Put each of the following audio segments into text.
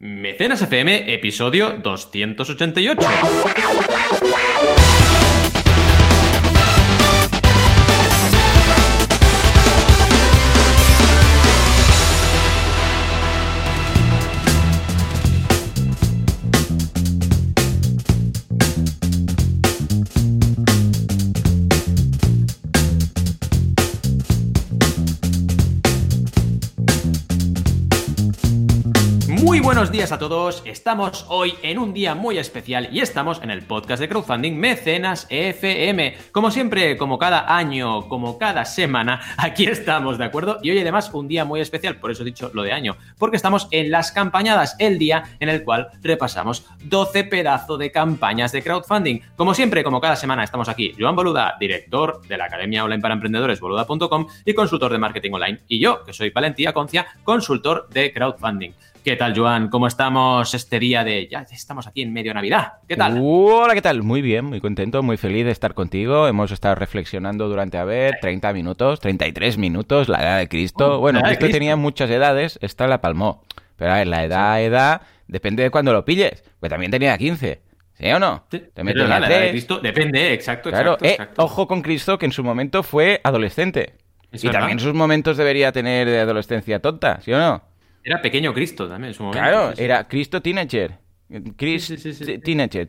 Mecenas FM, episodio 288. Días a todos, estamos hoy en un día muy especial y estamos en el podcast de crowdfunding Mecenas FM. Como siempre, como cada año, como cada semana, aquí estamos, ¿de acuerdo? Y hoy además un día muy especial, por eso he dicho lo de año, porque estamos en las campañadas, el día en el cual repasamos 12 pedazos de campañas de crowdfunding. Como siempre, como cada semana, estamos aquí, Joan Boluda, director de la Academia Online para Emprendedores, boluda.com y consultor de marketing online. Y yo, que soy Valentía Concia, consultor de crowdfunding. ¿Qué tal, Joan? ¿Cómo estamos este día de... Ya estamos aquí en medio Navidad. ¿Qué tal? Hola, ¿qué tal? Muy bien, muy contento, muy feliz de estar contigo. Hemos estado reflexionando durante, a ver, 30 minutos, 33 minutos, la edad de Cristo. Oh, bueno, la Cristo Cristo. tenía muchas edades, esta la palmó. Pero a ver, la edad, edad, depende de cuándo lo pilles. Pues también tenía 15. ¿Sí o no? Sí, También pero tenía la edad de 3. Cristo depende, exacto, Claro, exacto, eh, exacto. ojo con Cristo, que en su momento fue adolescente. Es y verdad. también sus momentos debería tener de adolescencia tonta, ¿sí o no? Era pequeño Cristo también en su momento. Claro, sí, era Cristo teenager. Chris Sí, sí, sí, teenager,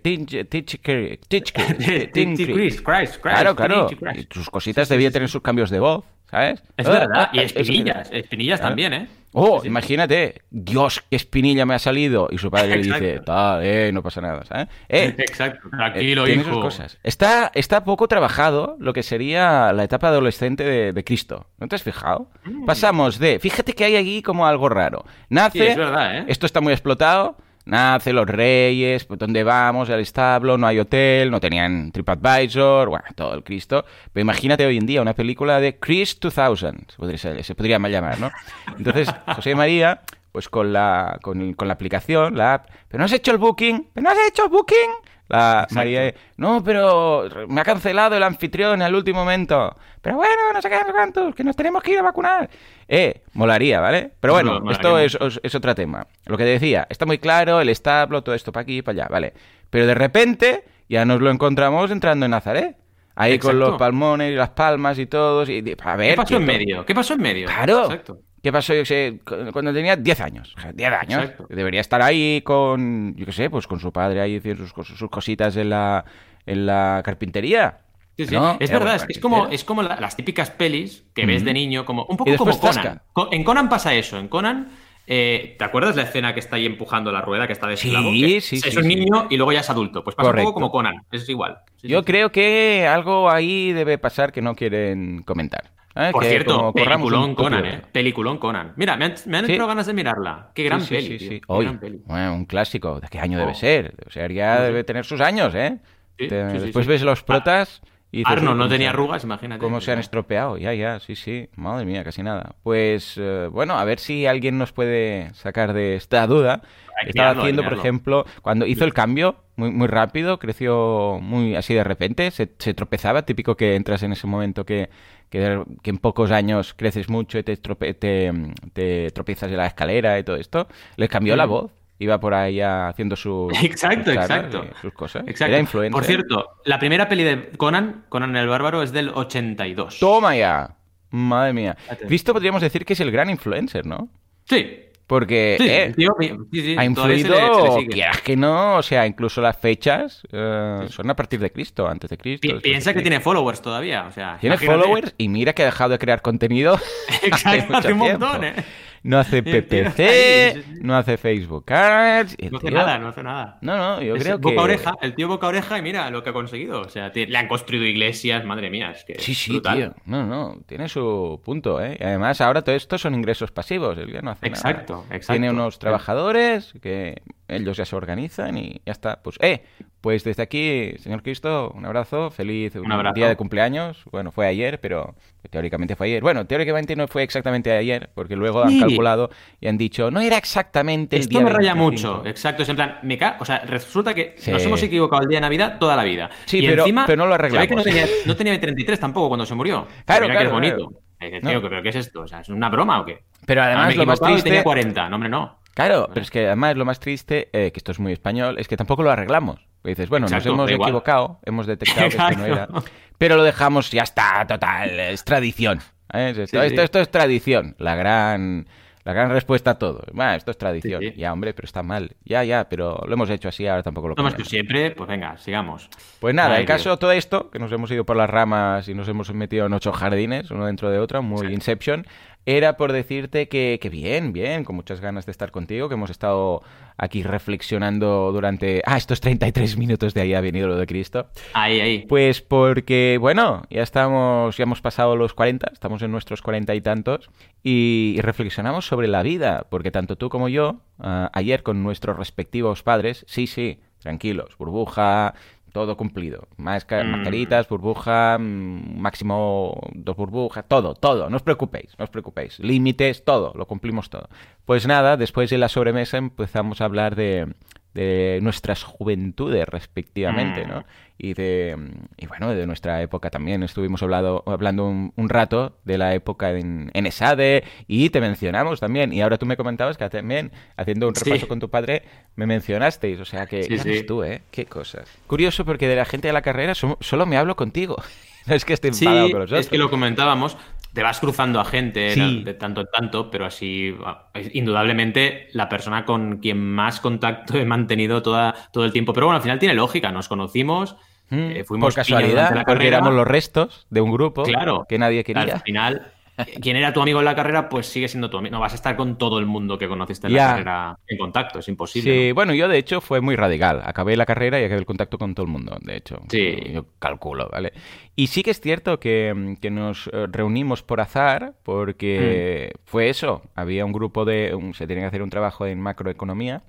Christ, Claro, claro. Sus cositas debía tener sus cambios de voz, ¿sabes? Es verdad, y espinillas, espinillas también, ¿eh? Oh, Sí, imagínate, Dios, qué espinilla me ha salido. Y su padre le dice, tal, eh, no pasa nada, ¿sabes? Eh, Exacto, eh, tranquilo, tiene hijo. cosas. Está, está poco trabajado lo que sería la etapa adolescente de, de Cristo. ¿No te has fijado? Pasamos de, fíjate que hay aquí como algo raro. Nace, Mm. Sí, es verdad, ¿eh? esto está muy explotado. Nace los reyes, pues ¿dónde vamos? Al establo, no hay hotel, no tenían TripAdvisor, bueno, todo el Cristo. Pero imagínate hoy en día una película de Chris 2000, se podría, se podría mal llamar, ¿no? Entonces, José María, pues con la, con, con la aplicación, la app, ¿pero no has hecho el booking? ¿Pero no has hecho el booking? La María, no, pero me ha cancelado el anfitrión al último momento. Pero bueno, no sé qué, cuántos, que nos tenemos que ir a vacunar. Eh, molaría, ¿vale? Pero bueno, esto es, es, es otro tema. Lo que decía, está muy claro, el establo, todo esto para aquí y para allá, ¿vale? Pero de repente ya nos lo encontramos entrando en Nazaret. Ahí con los palmones y las palmas y todos. Y, a ver, ¿Qué pasó en medio? ¿Qué pasó en medio? Claro. Exacto. ¿Qué pasó, yo sé, cu- cuando tenía 10 años? O sea, 10 años. Exacto. Debería estar ahí con, yo qué sé, pues con su padre ahí haciendo sus, cos- sus cositas en la, en la carpintería. Sí, sí. ¿No? Es Era verdad, es, que es como, es como la- las típicas pelis que ves de niño, como un poco como Conan. En Conan pasa eso, en Conan... eh, ¿Te acuerdas la escena que está ahí empujando la rueda, que está de Sí, esclavo? Sí, es, sí, Es un niño y luego ya es adulto. Pues pasa Correcto. un poco como Conan, es igual. Yo creo que algo ahí debe pasar que no quieren comentar. ¿Eh? Por cierto, peliculón Conan, ¿eh? Peliculón Conan. Mira, me han, me han Sí. entrado ganas de mirarla. Qué gran Sí, sí, peli, sí, sí. Hoy, gran peli. bueno, un clásico. ¿De qué año debe Oh. ser? O sea, ya debe tener sus años, ¿eh? Te- después ves los protas y Arnold "Uy, no tenía arrugas, imagínate. ¿Cómo se han estropeado? Ya, ya, sí, sí. Madre mía, casi nada. Pues, eh, bueno, a ver si alguien nos puede sacar de esta duda. Hay Estaba mirarlo, haciendo, por ejemplo, cuando hizo el cambio muy, muy rápido, creció muy así de repente, se, se tropezaba, típico que entras en ese momento que, que, en pocos años creces mucho y te, estrope- te, te tropiezas en la escalera y todo esto. Le cambió la Mm. voz. Iba por ahí haciendo su, Exacto, sus charlas exacto. y sus cosas. Exacto. Era influencer. Por cierto, la primera peli de Conan, Conan el Bárbaro, es del 82. Toma ya. Madre mía. Cristo podríamos decir que es el gran influencer, ¿no? Sí. Porque Sí, eh, tío, sí, ha se influido, le- se le sigue. quieras que no, o sea, incluso las fechas eh, son a partir de Cristo, antes de Cristo. Pi- de Piensa que tiene followers todavía, o sea... Tiene imagínate. followers y mira que ha dejado de crear contenido. Exacto, hace un tiempo. montón, ¿eh? No hace PPC, no hace Facebook Ads. No hace tío- nada, no hace nada. No, no, yo Es creo que. boca oreja, el tío boca oreja y mira lo que ha conseguido. O sea, le han construido iglesias, madre mía, es que Sí, sí, brutal. tío. No, no, tiene su punto, ¿eh? Y además, ahora todo esto son ingresos pasivos. El que no hace nada. Exacto, exacto. Tiene unos trabajadores que ellos ya se organizan y ya está. Pues, eh, pues desde aquí, señor Cristo, un abrazo, feliz Un abrazo. día de cumpleaños. Bueno, fue ayer, pero teóricamente fue ayer. Bueno, teóricamente no fue exactamente ayer, porque luego han calculado y han dicho, no era exactamente el Esto día me raya 25. mucho, exacto. Es en plan, me ca... O sea, resulta que Sí. nos hemos equivocado el día de Navidad toda la vida. Sí, y pero- encima, pero no lo que no arreglamos. tenía, no tenía 33 tampoco cuando se murió. Claro, Mira que es claro, bonito. Eh, No. tío, ¿pero qué es esto? O sea, ¿es una broma o qué? Pero Ah, además me he lo más triste... tenía 40. No, hombre, no. Claro, pero es que además lo más triste, eh, que esto es muy español, es que tampoco lo arreglamos. dices, bueno, Exacto, nos hemos da igual. equivocado, hemos detectado que esto no era. Pero lo dejamos, ya está, total, es tradición. ¿eh? Esto, Sí, esto, sí. esto es tradición. La gran, la gran respuesta a todo. Bueno, esto es tradición. Sí, sí. Ya, hombre, pero está mal. Ya, ya, pero lo hemos hecho así, ahora tampoco lo No más que siempre, pues venga, sigamos. Pues nada, el caso, todo esto, que nos hemos ido por las ramas y nos hemos metido en ocho jardines, uno dentro de otro, muy Sí. Inception, era por decirte que, que bien, bien, con muchas ganas de estar contigo, que hemos estado aquí reflexionando durante... Ah, estos 33 minutos de ahí ha venido lo de Cristo. Ahí, ahí. Pues porque, bueno, ya estamos, ya hemos pasado los 40, estamos en nuestros 40 y tantos, y, y reflexionamos sobre la vida, porque tanto tú como yo, ah, ayer con nuestros respectivos padres, sí, sí, tranquilos, burbuja, todo cumplido, Masca- Mm. mascaritas, burbuja, mm, máximo dos burbujas, todo, todo, no os preocupéis, no os preocupéis, límites, todo, lo cumplimos todo. Pues nada, después de la sobremesa empezamos a hablar de, de nuestras juventudes respectivamente, Mm. ¿no? Y de y bueno, de nuestra época también. Estuvimos hablado, hablando un, un rato de la época en, en ESADE y te mencionamos también. Y ahora tú me comentabas que también, haciendo un Sí. repaso con tu padre, me mencionasteis. O sea que, Sí, sí. tú, ¿eh? Qué cosas. Curioso porque de la gente de la carrera so- solo me hablo contigo. No es que esté Sí, enfadado con los otros. es que lo comentábamos. Te vas cruzando a gente Sí. de tanto en tanto, pero así, ah, indudablemente, la persona con quien más contacto he mantenido toda, todo el tiempo. Pero bueno, al final tiene lógica. Nos conocimos, Mm, eh, fuimos por casualidad, la porque carrera. éramos los restos de un grupo Claro. que nadie Al quería. final, quien era tu amigo en la carrera, pues sigue siendo tu amigo. No vas a estar con todo el mundo que conociste en Ya. la carrera en contacto, es imposible. Sí, ¿no? bueno, yo de hecho fue muy radical. Acabé la carrera y acabé el contacto con todo el mundo, de hecho. Sí. Yo calculo, ¿vale? Y sí que es cierto que, mm, que nos eh, reunimos por azar, porque Mm. fue eso. Había un grupo de... un- se tenía que hacer un trabajo en macroeconomía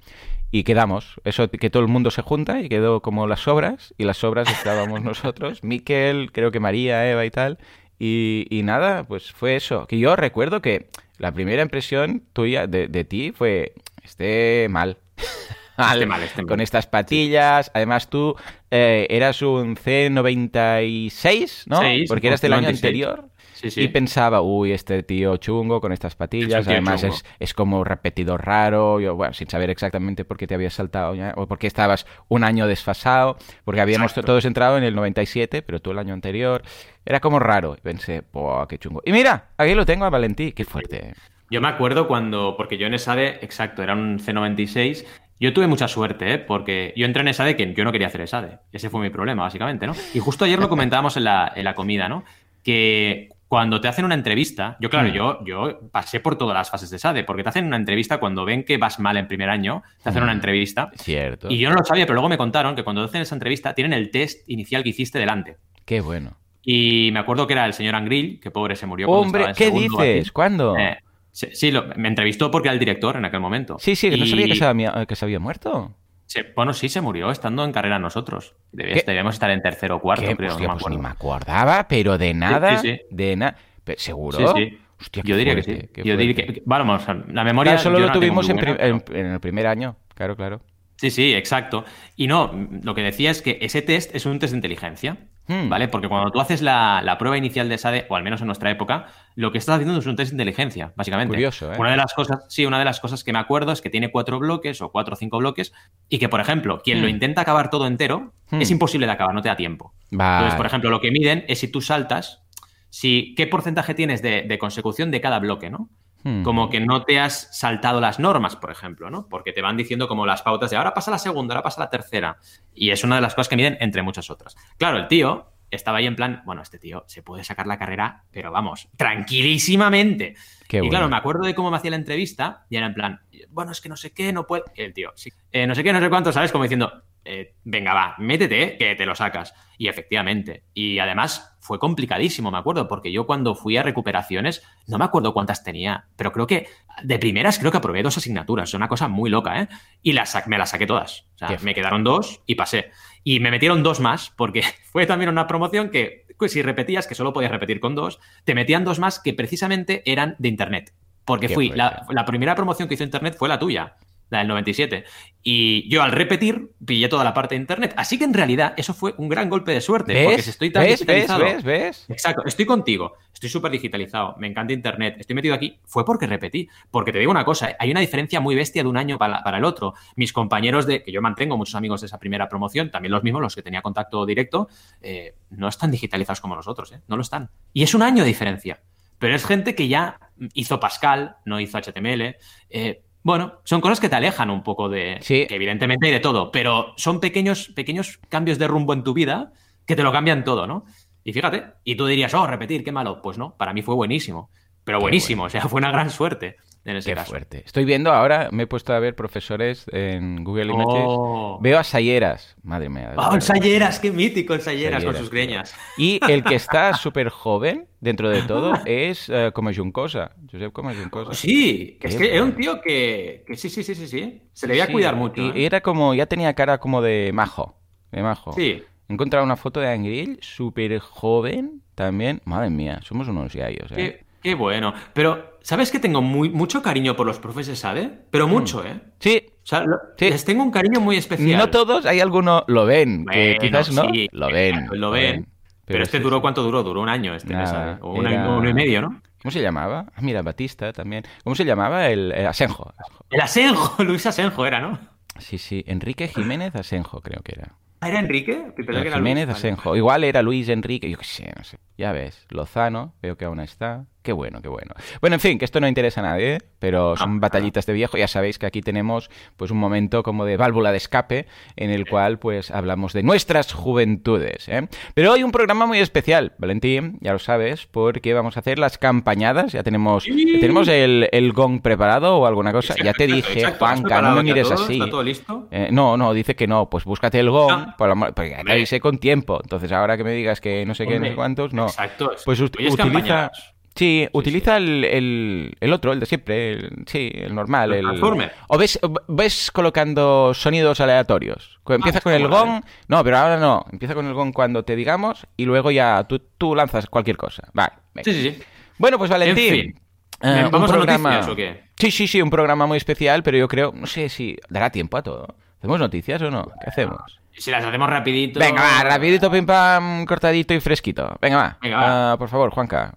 y quedamos. Eso que todo el mundo se junta y quedó como las obras, y las obras estábamos nosotros, Miquel, creo que María, Eva y tal. Y, y nada, pues fue eso. Que yo recuerdo que la primera impresión tuya de, de ti fue, esté mal. Esté mal, esté mal. Con estas patillas. Además tú eh, eras un C96, ¿no? Seis, Porque eras del año 96. anterior. Sí, sí. Y pensaba, uy, este tío chungo con estas Es patillas, además es, es como repetidor raro, yo, bueno, sin saber exactamente por qué te habías saltado ya, o por qué estabas un año desfasado, porque habíamos Exacto. todos entrado en el 97, pero tú el año anterior, era como raro, y pensé, ¡buah, qué chungo! Y mira, aquí lo tengo a Valentí, qué fuerte. Yo me acuerdo cuando, porque yo en ESADE, exacto, era un C96. Yo tuve mucha suerte, ¿eh? porque yo entré en ESADE que yo no quería hacer ESADE. Ese fue mi problema, básicamente, ¿no? Y justo ayer lo comentábamos en la, en la comida, ¿no? Que cuando te hacen una entrevista, yo claro, Mm. yo, yo pasé por todas las fases de ESADE, porque te hacen una entrevista cuando ven que vas mal en primer año, te hacen una Mm. entrevista. Cierto. Y yo no lo sabía, pero luego me contaron que cuando te hacen esa entrevista tienen el test inicial que hiciste delante. Qué bueno. Y me acuerdo que era el señor Angril, que pobre se murió. Hombre, en ¿qué dices? ¿Cuándo? Eh, sí, sí, lo- me entrevistó porque era el director en aquel momento. sí, sí, que no sabía que se había, que se había muerto. Se- bueno, sí, se murió estando en carrera nosotros. Debíamos estar en tercero o cuarto, ¿Qué? creo. Hostia, no me pues ni me acordaba, pero de nada, sí, sí. de nada. ¿Seguro? Sí, sí. Hostia, Yo diría que sí. Yo diría que, vamos, la memoria. Claro, solo lo no tuvimos buena, en- en el primer año, claro, claro. Sí, sí, exacto. Y no, lo que decía es que ese test es un test de inteligencia, Hmm. ¿vale? Porque cuando tú haces la, la prueba inicial de SADE, o al menos en nuestra época, lo que estás haciendo es un test de inteligencia, básicamente. Curioso, ¿eh? Una de las cosas, sí, una de las cosas que me acuerdo es que tiene cuatro bloques o cuatro o cinco bloques y que, por ejemplo, quien lo Hmm. intenta acabar todo entero, Hmm. es imposible de acabar, no te da tiempo. Vale. Entonces, por ejemplo, lo que miden es si tú saltas, si qué porcentaje tienes de, de consecución de cada bloque, ¿no? Hmm. Como que no te has saltado las normas, por ejemplo, ¿no? Porque te van diciendo como las pautas de ahora pasa la segunda, ahora pasa la tercera. Y es una de las cosas que miden entre muchas otras. Claro, el tío estaba ahí en plan, bueno, este tío se puede sacar la carrera, pero vamos, tranquilísimamente. Qué y bueno. claro, me acuerdo de cómo me hacía la entrevista y era en plan, bueno, es que no sé qué, no puedo. El tío, sí, eh, no sé qué, no sé cuánto, ¿sabes? Como diciendo, eh, venga, va, métete, que te lo sacas. Y efectivamente. Y además fue complicadísimo, me acuerdo, porque yo cuando fui a recuperaciones, no me acuerdo cuántas tenía, pero creo que de primeras creo que aprobé dos asignaturas. Es una cosa muy loca, ¿eh? Y las, me las saqué todas. O sea, Qué me quedaron dos y pasé. Y me metieron dos más, porque fue también una promoción que, pues, si repetías, que solo podías repetir con dos, te metían dos más que precisamente eran de internet. Porque Qué fui, la primera promoción que hizo internet fue la tuya. La del 97. Y yo al repetir pillé toda la parte de internet. Así que en realidad eso fue un gran golpe de suerte. ¿Ves? Porque si estoy tan ¿Ves? digitalizado. ¿Ves? ¿Ves? Exacto, estoy contigo. Estoy súper digitalizado. Me encanta internet. Estoy metido aquí. Fue porque repetí. Porque te digo una cosa, hay una diferencia muy bestia de un año para, para el otro. Mis compañeros de, que yo mantengo muchos amigos de esa primera promoción, también los mismos, los que tenía contacto directo, eh, no están digitalizados como nosotros, ¿eh? No lo están. Y es un año de diferencia. Pero es gente que ya hizo Pascal, no hizo HTML. Eh, bueno, son cosas que te alejan un poco de. Sí. Que evidentemente hay de todo, pero son pequeños, pequeños cambios de rumbo en tu vida que te lo cambian todo, ¿no? Y fíjate, y tú dirías, oh, repetir, qué malo. Pues no, para mí fue buenísimo. Pero buenísimo, o sea, fue una gran suerte en ese Qué caso. fuerte. Estoy viendo ahora, me he puesto a ver profesores en Google Images. Oh, Veo a Sayeras. Madre mía. Oh, Sayeras, qué mítico el Sayeras con sus greñas. Y el que está súper joven, dentro de todo, es eh, como Juncosa. Josep como Juncosa. Sí, que es que era un tío que, que sí, sí, sí, sí, sí. Se le veía Sí, cuidar mucho. Y ¿eh? era como, ya tenía cara como de majo. De majo. Sí. He encontrado una foto de Angril, súper joven también. Madre mía, somos unos yayos, ¿eh? Qué bueno. Pero, ¿sabes que tengo muy, mucho cariño por los profes de SADE? Pero mucho, ¿eh? Sí, O sea, lo- Sí. les tengo un cariño muy especial. no todos, hay algunos lo ven, que Bueno, quizás no, sí, lo ven. Lo ven. Pero, este sí, duró. ¿cuánto duró? Duró un año este Nada, SADE. O un era- año, uno y medio, ¿no? ¿Cómo se llamaba? Ah, mira, Batista también. ¿Cómo se llamaba? El, Asenjo. El Asenjo, Luis Asenjo era, ¿no? Sí, sí, Enrique Jiménez Asenjo creo que era. Ah, ¿Era Enrique? Que Jiménez Luis. Vale. Asenjo. Igual era Luis Enrique, yo qué sé, no sé. Ya ves, Lozano, veo que aún está. Qué bueno, qué bueno. Bueno, en fin, que esto no interesa a nadie, ¿eh? pero son No, batallitas de viejo. Ya sabéis que aquí tenemos pues un momento como de válvula de escape en el cual pues hablamos de nuestras juventudes. ¿eh? Pero hoy un programa muy especial, Valentín, ya lo sabes, porque vamos a hacer las campañadas. Ya tenemos, tenemos el, el gong preparado o alguna cosa. ya te dije, exacto. ¿Has Juanca, no me mires todo? así. ¿Está todo listo? Eh, no, no, dice que no. Pues búscate el gong, Ah. por la porque te avisé con tiempo. Entonces ahora que me digas que no sé qué, no sé cuántos, no. Exacto. Pues utiliza... Sí, utiliza El, el- el otro, el de siempre, el- sí, el normal. El Transformer. O ves, ves colocando sonidos aleatorios. Cu- Empieza Ah, con el gong, no, pero ahora no. Empieza con el gong cuando te digamos y luego ya tú, tú lanzas cualquier cosa. Vale. venga. Sí, sí, sí. Bueno, pues Valentín. En fin. eh, un ¿Vamos a programa- noticias o qué? Sí, sí, sí, un programa muy especial, pero yo creo, no sé si dará tiempo a todo. ¿Hacemos noticias o no? ¿Qué hacemos? Si las hacemos rapidito. Venga, va, rapidito, pim pam, cortadito y fresquito. Venga, va. Venga, va. Ah, por favor, Juanca.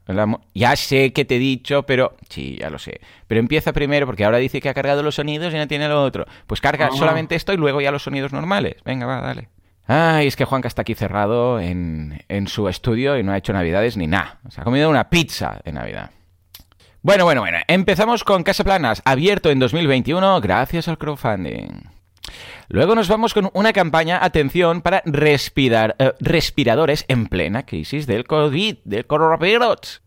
Ya sé que te he dicho, pero... Sí, ya lo sé. Pero empieza primero, porque ahora dice que ha cargado los sonidos y no tiene lo otro. Pues carga solamente esto y luego ya los sonidos normales. Venga, va, dale. Ay, es que Juanca está aquí cerrado en, en su estudio y no ha hecho navidades ni nada. Se ha comido una pizza de Navidad. Bueno, bueno, bueno. Empezamos con Casa Planas, abierto en 2021 gracias al crowdfunding. Luego nos vamos con una campaña, atención, para respirar, eh, respiradores en plena crisis del COVID, del coronavirus.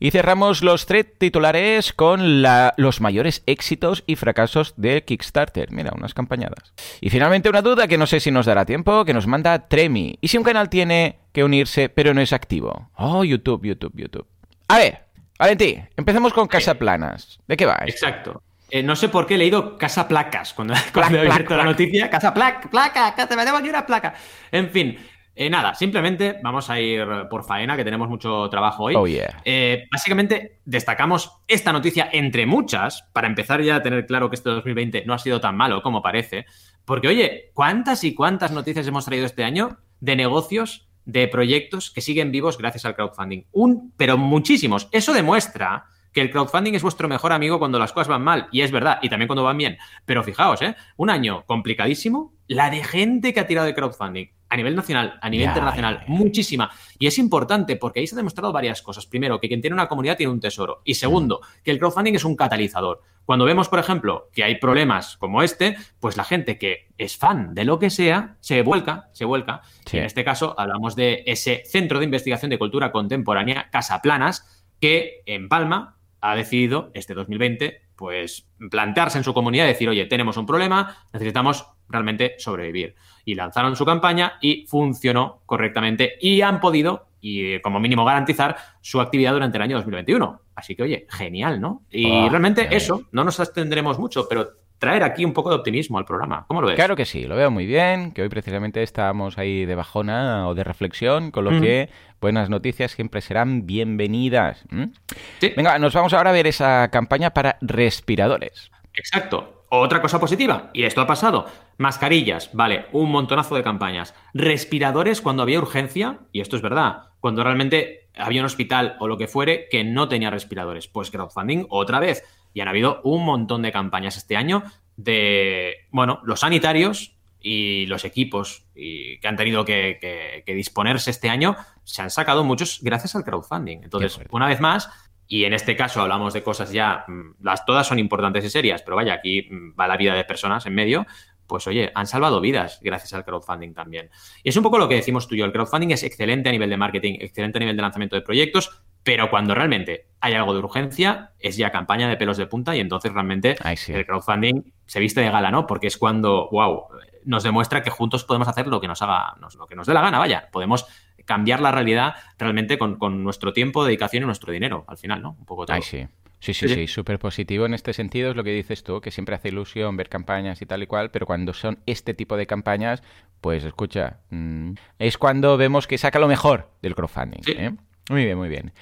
Y cerramos los tres titulares con la- los mayores éxitos y fracasos de Kickstarter. Mira, unas campañadas. Y finalmente una duda que no sé si nos dará tiempo, que nos manda Tremi. ¿Y si un canal tiene que unirse pero no es activo? Oh, YouTube, YouTube, YouTube. A ver, Valentín, empecemos con Casa Planas. ¿De qué va? Exacto. Eh, no sé por qué he leído Casa Placas cuando, cuando he plac, abierto la plac. noticia. Casa Plac, placa, que te me tengo aquí una placa. En fin, eh, nada, simplemente vamos a ir por faena, que tenemos mucho trabajo hoy. Oh, yeah. Eh, básicamente destacamos esta noticia entre muchas, para empezar ya a tener claro que este 2020 no ha sido tan malo como parece. Porque, oye, ¿cuántas y cuántas noticias hemos traído este año de negocios, de proyectos que siguen vivos gracias al crowdfunding? Un, pero muchísimos. Eso demuestra que el crowdfunding es vuestro mejor amigo cuando las cosas van mal. Y es verdad, y también cuando van bien. Pero fijaos, ¿eh? Un año complicadísimo, la de gente que ha tirado de crowdfunding. A nivel nacional, a nivel internacional, muchísima. Y es importante porque ahí se han demostrado varias cosas. Primero, que quien tiene una comunidad tiene un tesoro. Y segundo, que el crowdfunding es un catalizador. Cuando vemos, por ejemplo, que hay problemas como este, pues la gente que es fan de lo que sea se vuelca, se vuelca. Sí. Y en este caso hablamos de ese Centro de Investigación de Cultura Contemporánea, Casa Planas, que en Palma ha decidido este 2020 pues plantearse en su comunidad y decir, oye, tenemos un problema, necesitamos realmente sobrevivir. Y lanzaron su campaña y funcionó correctamente y han podido, y eh, como mínimo garantizar, su actividad durante el año 2021. Así que, oye, genial, ¿no? Y Oh, realmente eso, no nos extenderemos mucho, pero traer aquí un poco de optimismo al programa. ¿Cómo lo ves? Claro que sí, lo veo muy bien, que hoy precisamente estábamos ahí de bajona o de reflexión, con lo Ujú. que buenas noticias siempre serán bienvenidas. Sí. Venga, nos vamos ahora a ver esa campaña para respiradores. Exacto. otra cosa positiva, y esto ha pasado. Mascarillas, vale, un montonazo de campañas. Respiradores cuando había urgencia, y esto es verdad, cuando realmente había un hospital o lo que fuere que no tenía respiradores. Pues crowdfunding otra vez. Y han habido un montón de campañas este año de, bueno, los sanitarios y los equipos y que han tenido que, disponerse este año se han sacado muchos gracias al crowdfunding. Entonces, una vez más, y en este caso hablamos de cosas ya, mm, las todas son importantes y serias, pero vaya, aquí mm, va la vida de personas en medio, pues oye, han salvado vidas gracias al crowdfunding también. Y es un poco lo que decimos tú y yo, el crowdfunding es excelente a nivel de marketing, excelente a nivel de lanzamiento de proyectos, pero cuando realmente hay algo de urgencia, es ya campaña de pelos de punta y entonces realmente el crowdfunding se viste de gala, ¿no? Porque es cuando, wow, nos demuestra que juntos podemos hacer lo que nos haga, lo que nos dé la gana, vaya. Podemos cambiar la realidad realmente con, nuestro tiempo, dedicación y nuestro dinero, al final, ¿no? Un poco todo. sí. Sí, sí, sí, súper positivo en este sentido es lo que dices tú, que siempre hace ilusión ver campañas y tal y cual, pero cuando son este tipo de campañas, pues escucha, mm, es cuando vemos que saca lo mejor del crowdfunding. ¿eh? Muy bien, muy bien.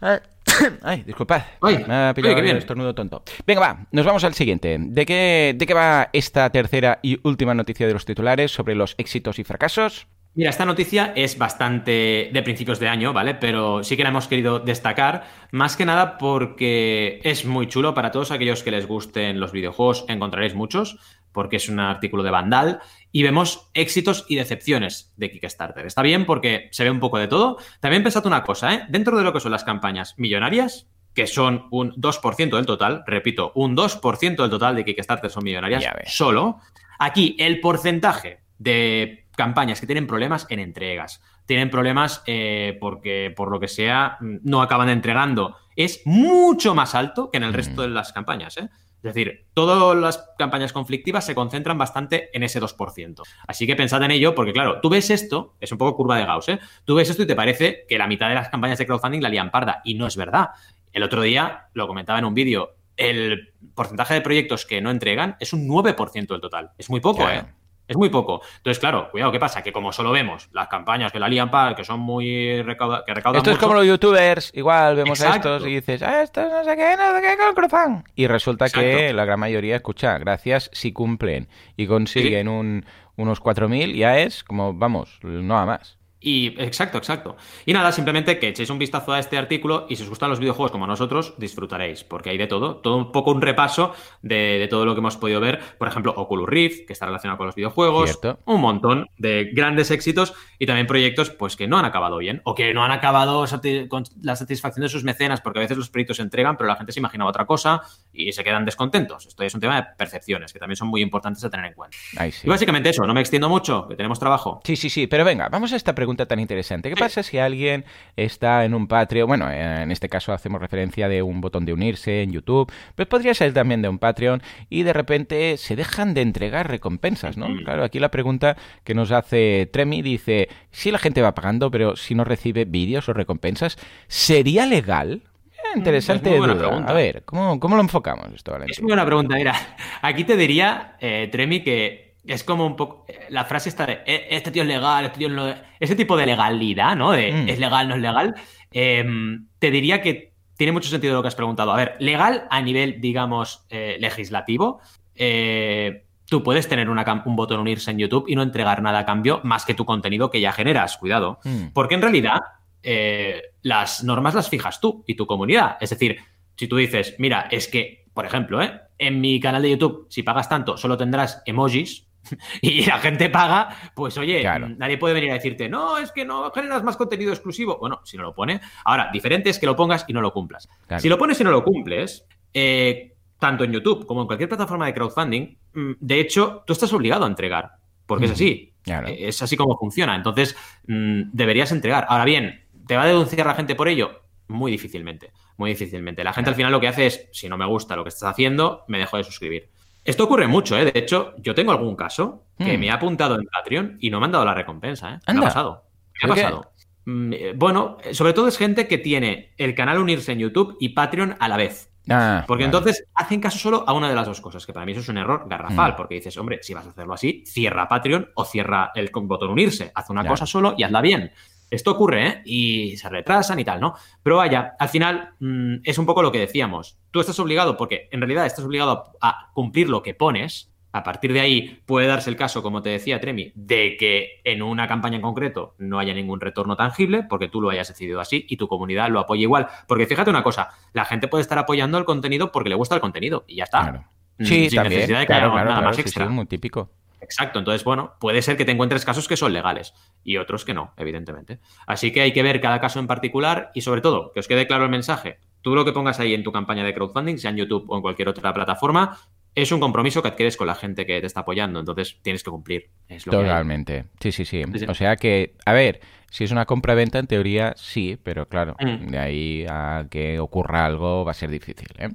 Ah, ay, disculpad. me ha pillado el estornudo tonto. Venga, va, nos vamos al siguiente. ¿De qué, ¿De qué va esta tercera y última noticia de los titulares sobre los éxitos y fracasos? Mira, esta noticia es bastante de principios de año, ¿vale? Pero sí que la hemos querido destacar, más que nada porque es muy chulo para todos aquellos que les gusten los videojuegos, encontraréis muchos, porque es un artículo de Vandal, y vemos éxitos y decepciones de Kickstarter. Está bien porque se ve un poco de todo. También pensad una cosa, ¿eh? Dentro de lo que son las campañas millonarias, que son un 2% del total, repito, un 2% del total de Kickstarter son millonarias solo, aquí el porcentaje de campañas que tienen problemas en entregas, tienen problemas eh, porque por lo que sea no acaban entregando, es mucho más alto que en el resto de las campañas. ¿eh? Es decir, todas las campañas conflictivas se concentran bastante en ese 2%. Así que pensad en ello, porque claro, tú ves esto, es un poco curva de Gauss, ¿eh? Tú ves esto y te parece que la mitad de las campañas de crowdfunding la lían parda, y no es verdad. El otro día, lo comentaba en un vídeo, el porcentaje de proyectos que no entregan es un 9% del total. Es muy poco, ¿eh? Es muy poco. Entonces, claro, cuidado, ¿qué pasa? Que como solo vemos las campañas que la lían par, que son muy recauda que recaudan Esto es como los youtubers, igual vemos estos y dices, ah, esto no sé qué, no sé qué con crowdfunding. Y resulta que la gran mayoría, escucha, gracias si cumplen y consiguen un, unos 4.000, ya es como, vamos, no a más. Y exacto, exacto. Y nada, simplemente que echéis un vistazo a este artículo y si os gustan los videojuegos como a nosotros, disfrutaréis, porque hay de todo, todo un poco un repaso de, todo lo que hemos podido ver. Por ejemplo, Oculus Rift, que está relacionado con los videojuegos, un montón de grandes éxitos y también proyectos pues que no han acabado bien o que no han acabado con la satisfacción de sus mecenas, porque a veces los proyectos se entregan, pero la gente se imaginaba otra cosa y se quedan descontentos. Esto es un tema de percepciones que también son muy importantes a tener en cuenta. Y básicamente eso, no me extiendo mucho, que tenemos trabajo. Sí, sí, sí, pero venga, vamos a esta pregunta tan interesante. ¿Qué pasa si alguien está en un Patreon? Bueno, en este caso hacemos referencia de un botón de unirse en YouTube, pero podría ser también de un Patreon y de repente se dejan de entregar recompensas, ¿no? Claro, aquí la pregunta que nos hace Tremi dice, si la gente va pagando, pero si no recibe vídeos o recompensas, ¿sería legal? Eh, interesante duda. A ver, ¿cómo, lo enfocamos esto, Es muy buena pregunta. Mira, aquí te diría, eh, Tremi, que es como un poco. La frase está de e, este tío es legal, este tío no es. Ese tipo de legalidad, ¿no? De mm. es legal, no es legal. Em, te diría que tiene mucho sentido lo que has preguntado. A ver, legal a nivel, digamos, eh, legislativo. Eh, tú puedes tener un botón unirse en YouTube y no entregar nada a cambio más que tu contenido que ya generas. Cuidado. Mm. Porque en realidad eh, las normas las fijas tú y tu comunidad. Es decir, si tú dices, mira, es que, por ejemplo, en mi canal de YouTube, si pagas tanto, solo tendrás emojis, y la gente paga, pues oye, nadie puede venir a decirte, no, es que no generas más contenido exclusivo. Bueno, si no lo pone. Ahora, diferente es que lo pongas y no lo cumplas. Si lo pones y no lo cumples, eh, tanto en YouTube como en cualquier plataforma de crowdfunding, mm, de hecho, tú estás obligado a entregar, porque es así. Eh, es así como funciona. Entonces, mm, deberías entregar. Ahora bien, ¿te va a denunciar la gente por ello? Muy difícilmente, muy difícilmente. La gente al final lo que hace es, si no me gusta lo que estás haciendo, me dejo de suscribir. Esto ocurre mucho, ¿eh? De hecho, yo tengo algún caso que hmm. me ha apuntado en Patreon y no me han dado la recompensa, ¿eh? Me ha pasado. Me ha pasado. Mm, eh, bueno, sobre todo es gente que tiene el canal unirse en YouTube y Patreon a la vez. Ah, porque entonces hacen caso solo a una de las dos cosas, que para mí eso es un error garrafal, hmm. porque dices, hombre, si vas a hacerlo así, cierra Patreon o cierra el botón unirse, haz una cosa solo y hazla bien. Esto ocurre, ¿eh? Y se retrasan y tal, ¿no? Pero vaya, al final mm, es un poco lo que decíamos. Tú estás obligado, porque en realidad estás obligado a cumplir lo que pones, a partir de ahí puede darse el caso, como te decía Tremi, de que en una campaña en concreto no haya ningún retorno tangible porque tú lo hayas decidido así y tu comunidad lo apoya igual. Porque fíjate una cosa, la gente puede estar apoyando el contenido porque le gusta el contenido y ya está. Claro. Sí, Sin también. necesidad de que claro, haya claro, nada claro, más sí, extra. sí, muy típico. Exacto, entonces, bueno, puede ser que te encuentres casos que son legales y otros que no, evidentemente. Así que hay que ver cada caso en particular y sobre todo, que os quede claro el mensaje. Tú lo que pongas ahí en tu campaña de crowdfunding, sea en YouTube o en cualquier otra plataforma, es un compromiso que adquieres con la gente que te está apoyando, entonces tienes que cumplir. Es lo que. Totalmente. Sí, sí, Sí, sí. O sea que, a ver, si es una compra-venta, en teoría sí, pero claro, Mm. de ahí a que ocurra algo va a ser difícil. ¿eh?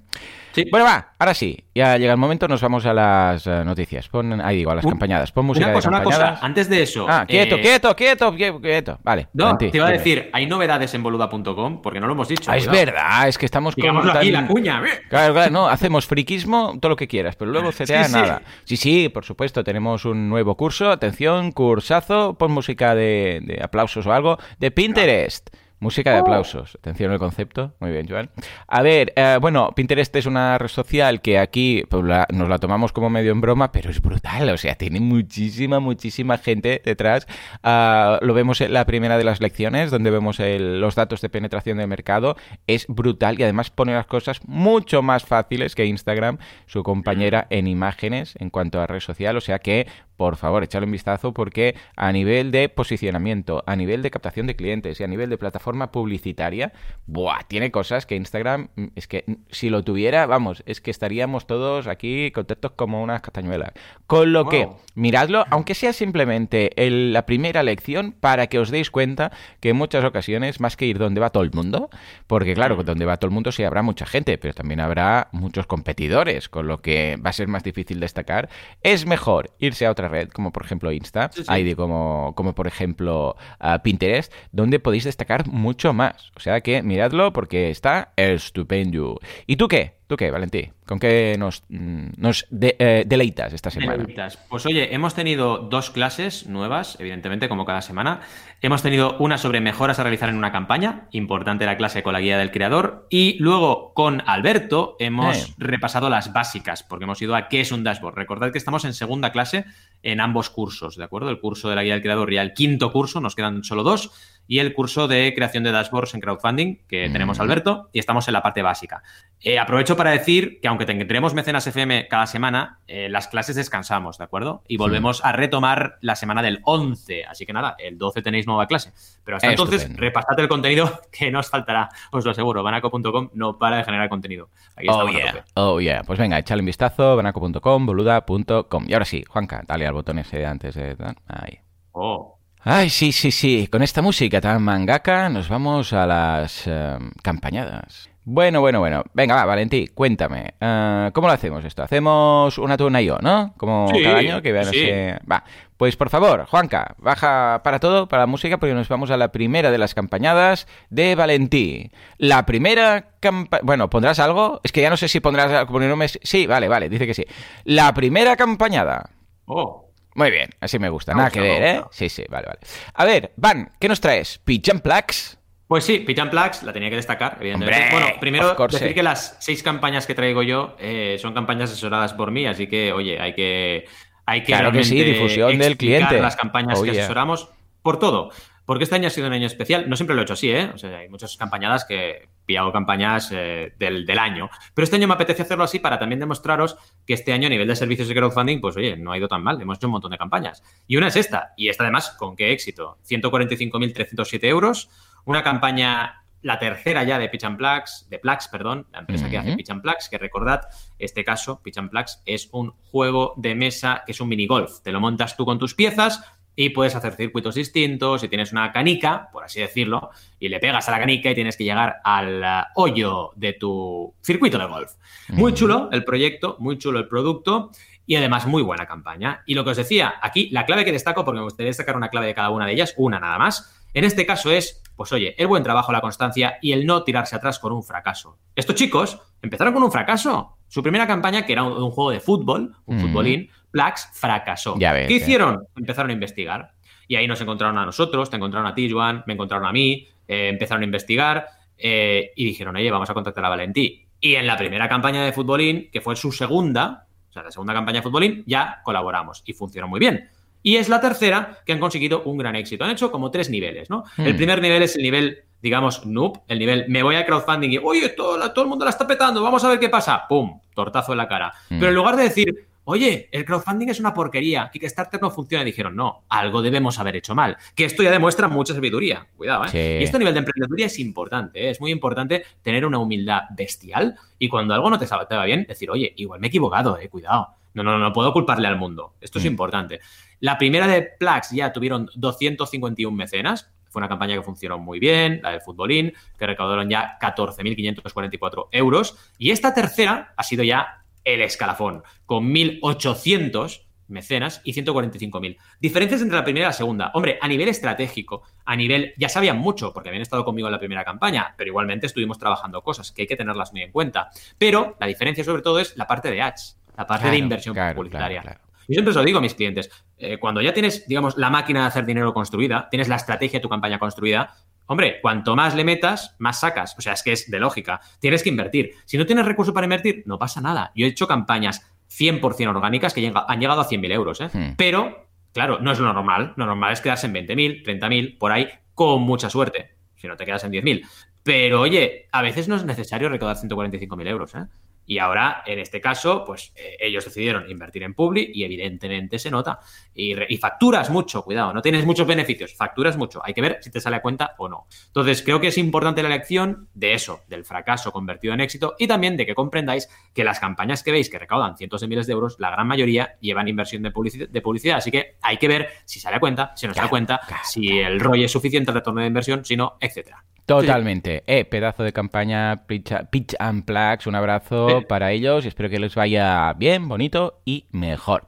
Sí. Bueno, va, ahora sí, ya llega el momento, nos vamos a las eh, noticias. Pon, ahí digo, a las campañadas. Pon música Una cosa, de una cosa, antes de eso. Ah, quieto, eh, quieto, quieto, quieto, quieto. Vale. No, te iba a decir, hay novedades en boluda.com, porque no lo hemos dicho. Ah, es verdad, es que estamos con Digámoslo aquí, tan- la cuña. Claro, claro, no, hacemos friquismo, todo lo que quieras, pero luego CTA Sí, sí. nada. Sí, sí, por supuesto, tenemos un nuevo curso, atención, cursazo, pon música de, de aplausos o algo, de Pinterest. Música Oh. de aplausos. Atención al concepto. Muy bien, Joan. A ver, eh, bueno, Pinterest es una red social que aquí pues, la- nos la tomamos como medio en broma, pero es brutal. O sea, tiene muchísima, muchísima gente detrás. Ah, lo vemos en la primera de las lecciones, donde vemos el- los datos de penetración del mercado. Es brutal y además pone las cosas mucho más fáciles que Instagram, su compañera en imágenes en cuanto a red social. O sea que, por favor, echadle un vistazo porque a nivel de posicionamiento, a nivel de captación de clientes y a nivel de plataforma publicitaria, ¡buah! Tiene cosas que Instagram, mm, es que mm, si lo tuviera, vamos, es que estaríamos todos aquí contentos como unas castañuelas. Con lo que, miradlo, aunque sea simplemente el- la primera lección, para que os deis cuenta que en muchas ocasiones, más que ir donde va todo el mundo, porque claro, Mm. donde va todo el mundo sí habrá mucha gente, pero también habrá muchos competidores, con lo que va a ser más difícil destacar, es mejor irse a otra red, como por ejemplo Insta, Sí, de como, como por ejemplo ah, Pinterest, donde podéis destacar mucho más. O sea que miradlo porque está estupendo. ¿Y tú qué? ¿Tú qué, Valentí? ¿Con qué nos, mm, nos de- eh, deleitas esta semana? Deleitas. Pues oye, hemos tenido dos clases nuevas, evidentemente, como cada semana. Hemos tenido una sobre mejoras a realizar en una campaña, importante la clase con la guía del creador, y luego con Alberto hemos Eh. repasado las básicas, porque hemos ido a qué es un dashboard. Recordad que estamos en segunda clase en ambos cursos, ¿de acuerdo? El curso de la guía del creador y el quinto curso, nos quedan solo dos, y el curso de creación de dashboards en crowdfunding, que tenemos Mm. Alberto, y estamos en la parte básica. Eh, aprovecho para decir que aunque tendremos mecenas FM cada semana, eh, las clases descansamos, ¿de acuerdo? Y volvemos a retomar la semana del 11. Así que nada, el 12 tenéis nueva clase. Pero hasta entonces, repasad el contenido que no os faltará, os lo aseguro. Banaco.com no para de generar contenido. Aquí Oh yeah, oh yeah. Pues venga, echale un vistazo, banaco.com, boluda.com. Y ahora sí, Juanca, dale al botón ese de antes de... Ahí. Oh. Ay, sí, sí, sí. Con esta música tan mangaka nos vamos a las eh, campañadas. Bueno, bueno, bueno. Venga, va, Valentí, cuéntame. eh, ¿Cómo lo hacemos esto? Hacemos una turna y yo, ¿no? Como Sí, cada año que vean sí. ese- Va, pues por favor, Juanca, baja para todo, para la música, porque nos vamos a la primera de las campañadas de Valentí. La primera campaña... Bueno, ¿pondrás algo? Es que ya no sé si pondrás... ponerme- Sí, vale, vale, dice que sí. La primera campañada. Oh. Muy bien, así me gusta. Me Nada gusta, que ver, ¿eh? Sí, sí, vale, vale. A ver, Van, ¿qué nos traes? ¿Pigeon Plax? Pues sí, Pitch and Plax la tenía que destacar, evidentemente. Hombre, bueno, primero decir que las seis campañas que traigo yo eh, son campañas asesoradas por mí, así que, oye, hay que. Hay que Claro que sí, difusión del explicar cliente. las campañas Oh, que yeah. asesoramos por todo. Porque este año ha sido un año especial. No siempre lo he hecho así, ¿eh? O sea, hay muchas campañadas que y hago campañas eh, del, del año. Pero este año me apetece hacerlo así para también demostraros que este año a nivel de servicios de crowdfunding, pues oye, no ha ido tan mal. Hemos hecho un montón de campañas. Y una es esta. Y esta además, ¿con qué éxito? 145.307 euros. Una campaña la tercera ya de Pitch and Plax, de Plax, perdón, la empresa que hace. Pitch and Plax, que recordad, este caso, Pitch and Plax, es un juego de mesa que es un minigolf. Te lo montas tú con tus piezas y puedes hacer circuitos distintos. Si tienes una canica, por así decirlo, y le pegas a la canica y tienes que llegar al ah, hoyo de tu circuito de golf. Muy chulo el proyecto, muy chulo el producto y además muy buena campaña. Y lo que os decía, aquí la clave que destaco, porque me gustaría destacar una clave de cada una de ellas, una nada más, en este caso es, pues oye, el buen trabajo, la constancia y el no tirarse atrás con un fracaso. Estos chicos empezaron con un fracaso. Su primera campaña, que era un, un juego de fútbol, un Mm. futbolín, Plax, fracasó. Ya ves, ¿Qué hicieron? Empezaron a investigar. Y ahí nos encontraron a nosotros, te encontraron a ti, Juan, me encontraron a mí, eh, empezaron a investigar eh, y dijeron, oye, vamos a contactar a Valentí. Y en la primera campaña de Futbolín, que fue su segunda, o sea, la segunda campaña de Futbolín, ya colaboramos y funcionó muy bien. Y es la tercera que han conseguido un gran éxito. Han hecho como tres niveles, ¿no? El Hmm. primer nivel es el nivel, digamos, noob, el nivel me voy a crowdfunding y, oye, todo el mundo la está petando, vamos a ver qué pasa. ¡Pum! Tortazo en la cara. Hmm. Pero en lugar de decir, oye, el crowdfunding es una porquería, Kickstarter no funciona, dijeron, no, algo debemos haber hecho mal. Que esto ya demuestra mucha sabiduría. Cuidado, ¿eh? Sí. Y esto a nivel de emprendeduría es importante, ¿eh? es muy importante tener una humildad bestial y cuando algo no te, sabe- te va bien, decir, oye, igual me he equivocado, eh, cuidado. No, no, no puedo culparle al mundo. Esto es Mm. importante. La primera de Plax ya tuvieron 251 mecenas. Fue una campaña que funcionó muy bien, la de Futbolín, que recaudaron ya 14.544 euros. Y esta tercera ha sido ya el escalafón, con 1.800 mecenas y 145.000. Diferencias entre la primera y la segunda. Hombre, a nivel estratégico, a nivel, ya sabían mucho porque habían estado conmigo en la primera campaña, pero igualmente estuvimos trabajando cosas que hay que tenerlas muy en cuenta. Pero la diferencia sobre todo es la parte de ads, la parte de inversión claro, publicitaria. claro. Yo siempre se lo digo a mis clientes, eh, cuando ya tienes, digamos, la máquina de hacer dinero construida, tienes la estrategia de tu campaña construida, hombre, cuanto más le metas, más sacas. O sea, es que es de lógica. Tienes que invertir. Si no tienes recursos para invertir, no pasa nada. Yo he hecho campañas 100% orgánicas que han llegado a 100.000 euros, ¿eh? Hmm. Pero, claro, no es lo normal. Lo normal es quedarse en 20.000, 30.000, por ahí, con mucha suerte. Si no te quedas en 10.000. Pero, oye, a veces no es necesario recaudar 145.000 euros, ¿eh? Y ahora, en este caso, pues eh, ellos decidieron invertir en Publi y evidentemente se nota. Y, re- y facturas mucho, cuidado, no tienes muchos beneficios, facturas mucho. Hay que ver si te sale a cuenta o no. Entonces, creo que es importante la lección de eso, del fracaso convertido en éxito y también de que comprendáis que las campañas que veis que recaudan cientos de miles de euros, la gran mayoría llevan inversión de publicidad. De publicidad así que hay que ver si sale a cuenta, si no sale a cuenta, si el ROI es suficiente el retorno de inversión, si no, etcétera. Totalmente. Eh, pedazo de campaña Pitch, Pitch and Plax. Un abrazo Sí. para ellos y espero que les vaya bien, bonito y mejor.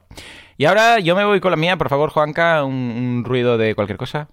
Y ahora yo me voy con la mía, por favor, Juanca, un, un ruido de cualquier cosa.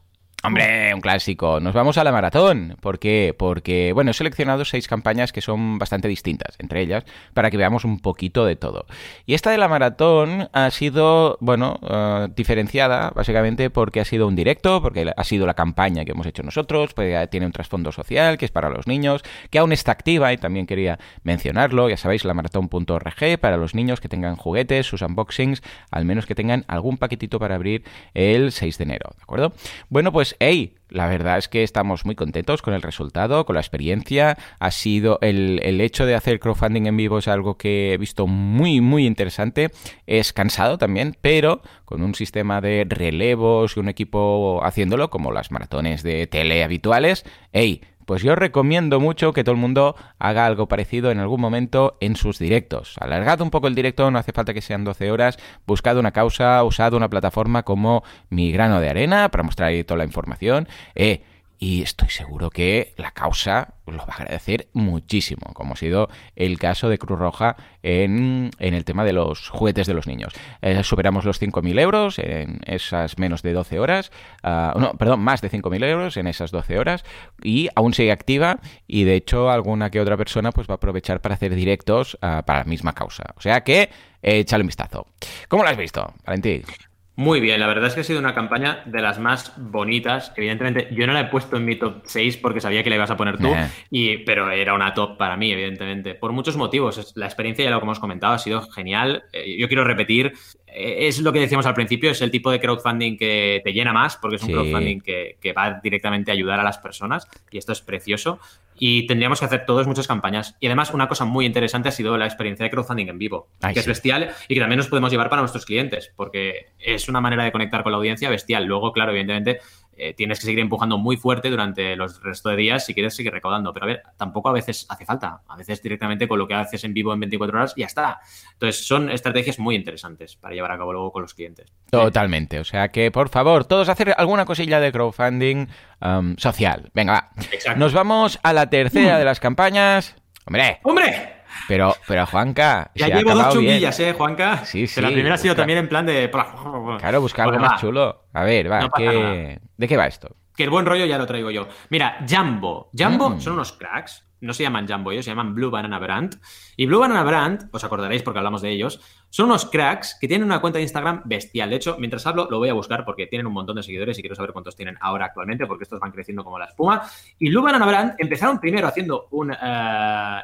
Hombre, un clásico. Nos vamos a la maratón. ¿Por qué? Porque, bueno, he seleccionado seis campañas que son bastante distintas entre ellas para que veamos un poquito de todo. Y esta de la maratón ha sido, bueno, eh, diferenciada básicamente porque ha sido un directo, porque ha sido la campaña que hemos hecho nosotros, pues tiene un trasfondo social que es para los niños, que aún está activa y también quería mencionarlo. Ya sabéis, la maratón.org para los niños que tengan juguetes, sus unboxings, al menos que tengan algún paquetito para abrir el 6 de enero, ¿de acuerdo? Bueno, pues, hey, la verdad es que estamos muy contentos con el resultado, con la experiencia. Ha sido el, el hecho de hacer crowdfunding en vivo es algo que he visto muy, muy interesante. Es cansado también, pero con un sistema de relevos y un equipo haciéndolo, como las maratones de tele habituales, hey, pues yo recomiendo mucho que todo el mundo haga algo parecido en algún momento en sus directos. Alargad un poco el directo, no hace falta que sean 12 horas. Buscad una causa, usad una plataforma como Mi Grano de Arena para mostrar ahí toda la información. Eh, y estoy seguro que la causa lo va a agradecer muchísimo, como ha sido el caso de Cruz Roja en, en el tema de los juguetes de los niños. Eh, superamos los 5.000 euros en esas menos de 12 horas, uh, no, perdón, más de 5.000 euros en esas 12 horas y aún sigue activa y de hecho alguna que otra persona pues va a aprovechar para hacer directos uh, para la misma causa. O sea que échale un vistazo. ¿Cómo lo has visto, Valentín? Muy bien, la verdad es que ha sido una campaña de las más bonitas. Evidentemente, yo no la he puesto en mi top 6 porque sabía que la ibas a poner tú, y, pero era una top para mí, evidentemente, por muchos motivos. La experiencia, ya lo que hemos comentado, ha sido genial. Eh, Yo quiero repetir, es lo que decíamos al principio, es el tipo de crowdfunding que te llena más, porque es un Sí. crowdfunding que, que va directamente a ayudar a las personas, y esto es precioso. Y tendríamos que hacer todos muchas campañas. Y además, una cosa muy interesante ha sido la experiencia de crowdfunding en vivo, Ay, que es bestial y que también nos podemos llevar para nuestros clientes, porque es una manera de conectar con la audiencia bestial. Luego, claro, evidentemente, eh, tienes que seguir empujando muy fuerte durante los resto de días si quieres seguir recaudando. Pero a ver, tampoco a veces hace falta. A veces directamente con lo que haces en vivo en 24 horas, ya está. Entonces, son estrategias muy interesantes para llevar a cabo luego con los clientes. Totalmente. O sea que, por favor, todos hacer alguna cosilla de crowdfunding um, social. Venga, va. Exacto. Nos vamos a la tercera de las campañas. Hombre, ¡Hombre! Pero, pero Juanca, Ya llevo dos bien. chunguillas, ¿eh, Juanca? Sí, sí, La primera ha sido también en plan de... Claro, busca algo Bueno, más va. chulo. A ver, va, No ¿qué-. ¿de qué va esto? Que el buen rollo ya lo traigo yo. Mira, Jumbo. Jumbo Mm. son unos cracks. No se llaman Jumbo, ellos se llaman Blue Banana Brand. Y Blue Banana Brand, os acordaréis porque hablamos de ellos, son unos cracks que tienen una cuenta de Instagram bestial. De hecho, mientras hablo, lo voy a buscar porque tienen un montón de seguidores y quiero saber cuántos tienen ahora actualmente porque estos van creciendo como la espuma. Y Blue Banana Brand empezaron primero haciendo un, eh,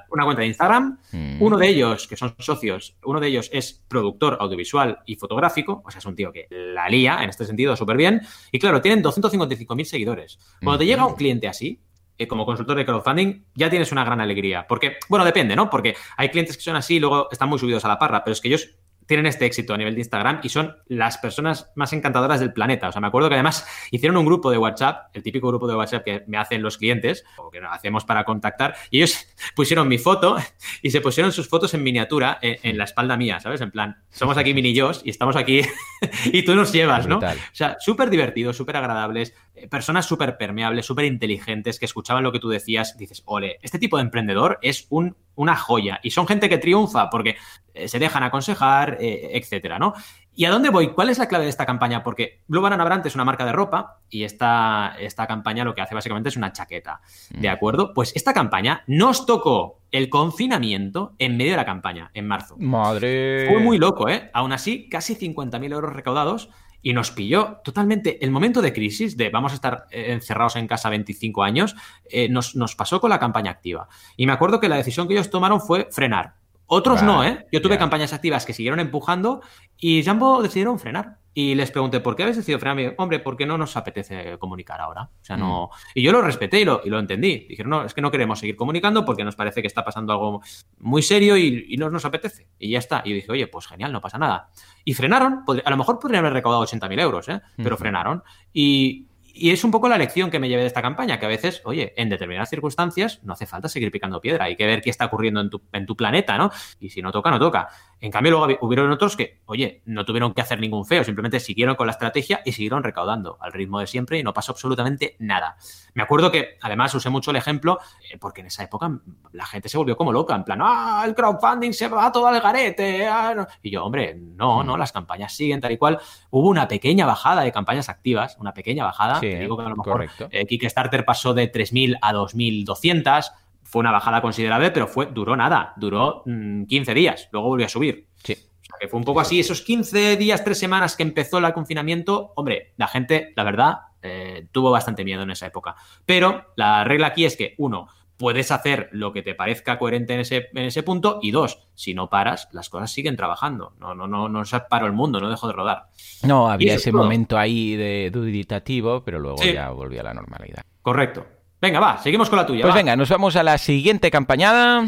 una cuenta de Instagram. Mm. Uno de ellos, que son socios, uno de ellos es productor audiovisual y fotográfico, o sea, es un tío que la lía en este sentido súper bien. Y claro, tienen 255.000 seguidores. Cuando te llega un cliente así, eh, como consultor de crowdfunding, ya tienes una gran alegría. Porque, bueno, depende, ¿no? Porque hay clientes que son así y luego están muy subidos a la parra, pero es que ellos tienen este éxito a nivel de Instagram y son las personas más encantadoras del planeta. O sea, me acuerdo que además hicieron un grupo de WhatsApp, el típico grupo de WhatsApp que me hacen los clientes o que hacemos para contactar, y ellos pusieron mi foto y se pusieron sus fotos en miniatura en, en la espalda mía, ¿sabes? En plan, somos aquí mini y estamos aquí y tú nos llevas, ¿no? Brutal. O sea, súper divertidos, súper agradables, eh, personas súper permeables, súper inteligentes, que escuchaban lo que tú decías. Dices, ole, este tipo de emprendedor es un, una joya. Y son gente que triunfa porque eh, se dejan aconsejar, eh, etcétera, ¿no? ¿Y a dónde voy? ¿Cuál es la clave de esta campaña? Porque Blue Banana Brand es una marca de ropa y esta, esta campaña lo que hace básicamente es una chaqueta. ¿De Mm. acuerdo? Pues esta campaña nos tocó el confinamiento en medio de la campaña, en marzo. Madre. Fue muy loco, ¿eh? Aún así, casi 50.000 euros recaudados y nos pilló totalmente el momento de crisis, de vamos a estar eh, encerrados en casa 25 años, eh, nos, nos pasó con la campaña activa. Y me acuerdo que la decisión que ellos tomaron fue frenar. Otros Vale, no, ¿eh? Yo tuve ya. campañas activas que siguieron empujando y Jumbo decidieron frenar. Y les pregunté, ¿por qué habéis decidido frenar? Hombre, porque no nos apetece comunicar ahora. O sea, no. Y yo lo respeté y lo, y lo entendí. Dijeron, no, es que no queremos seguir comunicando porque nos parece que está pasando algo muy serio y, y no nos apetece. Y ya está. Y yo dije, oye, pues genial, no pasa nada. Y frenaron. A lo mejor podrían haber recaudado 80.000 euros, ¿eh? Pero frenaron. Y, y es un poco la lección que me llevé de esta campaña, que a veces, oye, en determinadas circunstancias no hace falta seguir picando piedra, hay que ver qué está ocurriendo en tu, en tu planeta, ¿no? Y si no toca, no toca. En cambio, luego hubieron otros que, oye, no tuvieron que hacer ningún feo, simplemente siguieron con la estrategia y siguieron recaudando al ritmo de siempre y no pasó absolutamente nada. Me acuerdo que, además, usé mucho el ejemplo, eh, porque en esa época la gente se volvió como loca, en plan, ah, el crowdfunding se va todo al garete. ah, no". Y yo, hombre, no, no, las campañas siguen tal y cual. Hubo una pequeña bajada de campañas activas, una pequeña bajada. Sí, Te digo que a lo mejor correcto. eh, Kickstarter pasó de 3.000 a 2.200. Fue una bajada considerable, pero fue, duró nada. Duró mm, 15 días. Luego volvió a subir. Sí. O sea, que fue un poco así. Esos 15 días, 3 semanas que empezó el confinamiento, hombre, la gente, la verdad, eh, tuvo bastante miedo en esa época. Pero la regla aquí es que, uno, puedes hacer lo que te parezca coherente en ese, en ese punto. Y dos, si no paras, las cosas siguen trabajando. No, no, no, no se paró el mundo, no dejó de rodar. No, había ese todo. momento ahí de duditativo, pero luego Sí. ya volvió a la normalidad. Correcto. Venga, va, seguimos con la tuya. Pues va. venga, nos vamos a la siguiente campañada.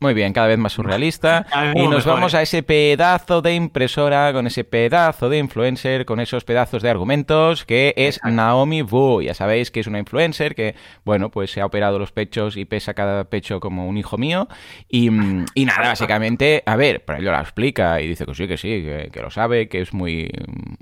Muy bien, cada vez más surrealista. Vez Y nos mejor, vamos ¿eh? a ese pedazo de impresora, con ese pedazo de influencer, con esos pedazos de argumentos, que es Exacto. Naomi Wu. Ya sabéis que es una influencer que, bueno, pues se ha operado los pechos y pesa cada pecho como un hijo mío. Y, mm, y nada, básicamente, a ver, pero ella lo explica y dice que sí, que sí, que, que lo sabe, que es muy,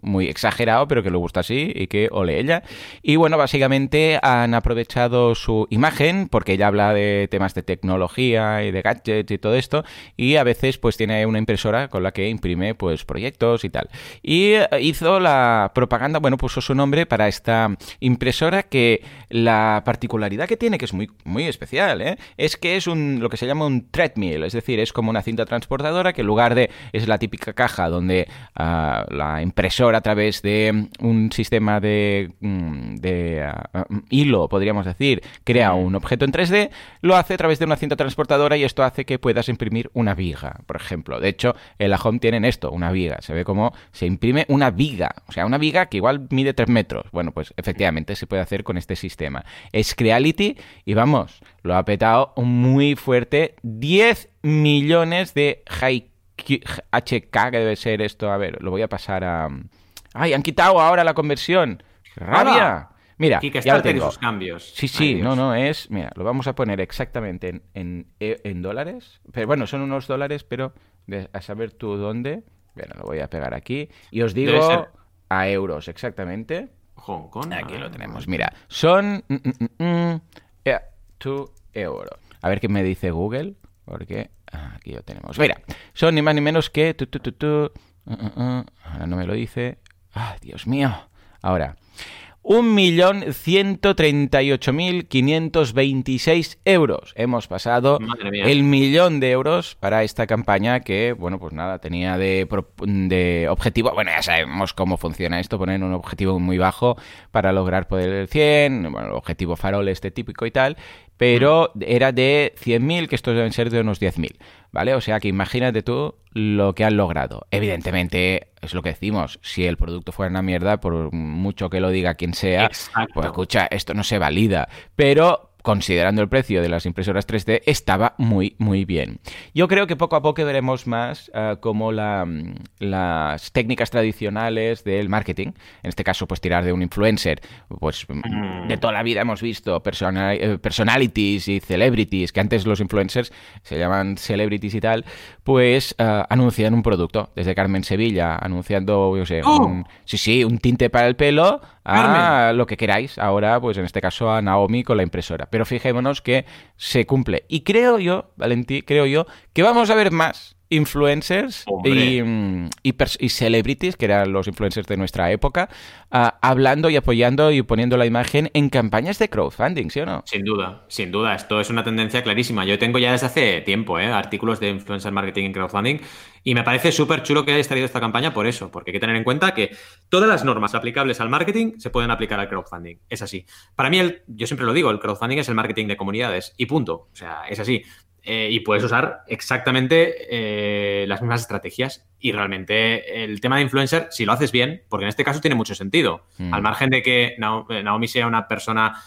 muy exagerado, pero que le gusta así y que ole ella. Y bueno, básicamente han aprovechado su imagen, porque ella habla de temas de tecnología y de gadgets y todo esto, y a veces pues tiene una impresora con la que imprime pues proyectos y tal. Y eh, hizo la propaganda, bueno, puso su nombre para esta impresora que la particularidad que tiene, que es muy, muy especial, ¿eh? es que es un, lo que se llama un treadmill, es decir, es como una cinta transportadora que en lugar de, es la típica caja donde ah, la impresora a través de un sistema de, mm, de ah, ah, hilo, podríamos decir, crea un objeto en 3D, lo hace a través de una cinta transportadora y esto hace que puedas imprimir una viga, por ejemplo. De hecho, en la Home tienen esto, una viga. Se ve como se imprime una viga, o sea, una viga que igual mide 3 metros. Bueno, pues efectivamente se puede hacer con este sistema. Es Creality y vamos, lo ha petado muy fuerte. 10 millones de HK, que debe ser esto. A ver, lo voy a pasar a... ¡Ay, han quitado ahora la conversión! ¡Rabia! Mira, ya lo y tengo. sus cambios. Sí, sí, no, no, es. Mira, lo vamos a poner exactamente en, en, e- en dólares. Pero bueno, son unos dólares, pero de- a saber tú dónde. Bueno, lo voy a pegar aquí. Y os digo a euros, exactamente. Hong Kong. Aquí lo tenemos. Mira, son. mm, mm, mm, mm, eh, two euros. A ver qué me dice Google. Porque aquí lo tenemos. Mira, son ni más ni menos que. tu, tu, tu, tu, uh, uh, uh, ahora no me lo dice. Ah, Dios mío. Ahora. 1.138.526 euros. Hemos pasado el millón de euros para esta campaña que, bueno, pues nada, tenía de, de objetivo, bueno, ya sabemos cómo funciona esto, poner un objetivo muy bajo para lograr poder el 100, bueno, el objetivo farol este típico y tal, pero era de 100.000, que estos deben ser de unos 10.000, ¿vale? O sea que imagínate tú lo que han logrado. Evidentemente, es lo que decimos, si el producto fuera una mierda, por mucho que lo diga quien sea, pues escucha, esto no se valida. Pero considerando el precio de las impresoras 3D, estaba muy, muy bien. Yo creo que poco a poco veremos más uh, como la, las técnicas tradicionales del marketing, en este caso, pues tirar de un influencer, pues mm. de toda la vida hemos visto eh, personalities y celebrities, que antes los influencers se llaman celebrities y tal, pues uh, anuncian un producto, desde Carmen Sevilla, anunciando, yo sé, ¡Oh! un, sí, sí, un tinte para el pelo, a lo que queráis. Ahora, pues en este caso a Naomi con la impresora. Pero fijémonos que se cumple. Y creo yo, Valentí, creo yo, que vamos a ver más influencers y, mm, y, celebrities, que eran los influencers de nuestra época, uh, hablando y apoyando y poniendo la imagen en campañas de crowdfunding, ¿sí o no? Sin duda, sin duda. Esto es una tendencia clarísima. Yo tengo ya desde hace tiempo ¿eh? artículos de influencer marketing en crowdfunding y me parece súper chulo que hayáis traído esta campaña por eso, porque hay que tener en cuenta que todas las normas aplicables al marketing se pueden aplicar al crowdfunding. Es así. Para mí, el, yo siempre lo digo, el crowdfunding es el marketing de comunidades y punto. O sea, es así. Eh, y puedes usar exactamente eh, las mismas estrategias. Y realmente el tema de influencer, si lo haces bien, porque en este caso tiene mucho sentido, mm. al margen de que eh, Naomi sea una persona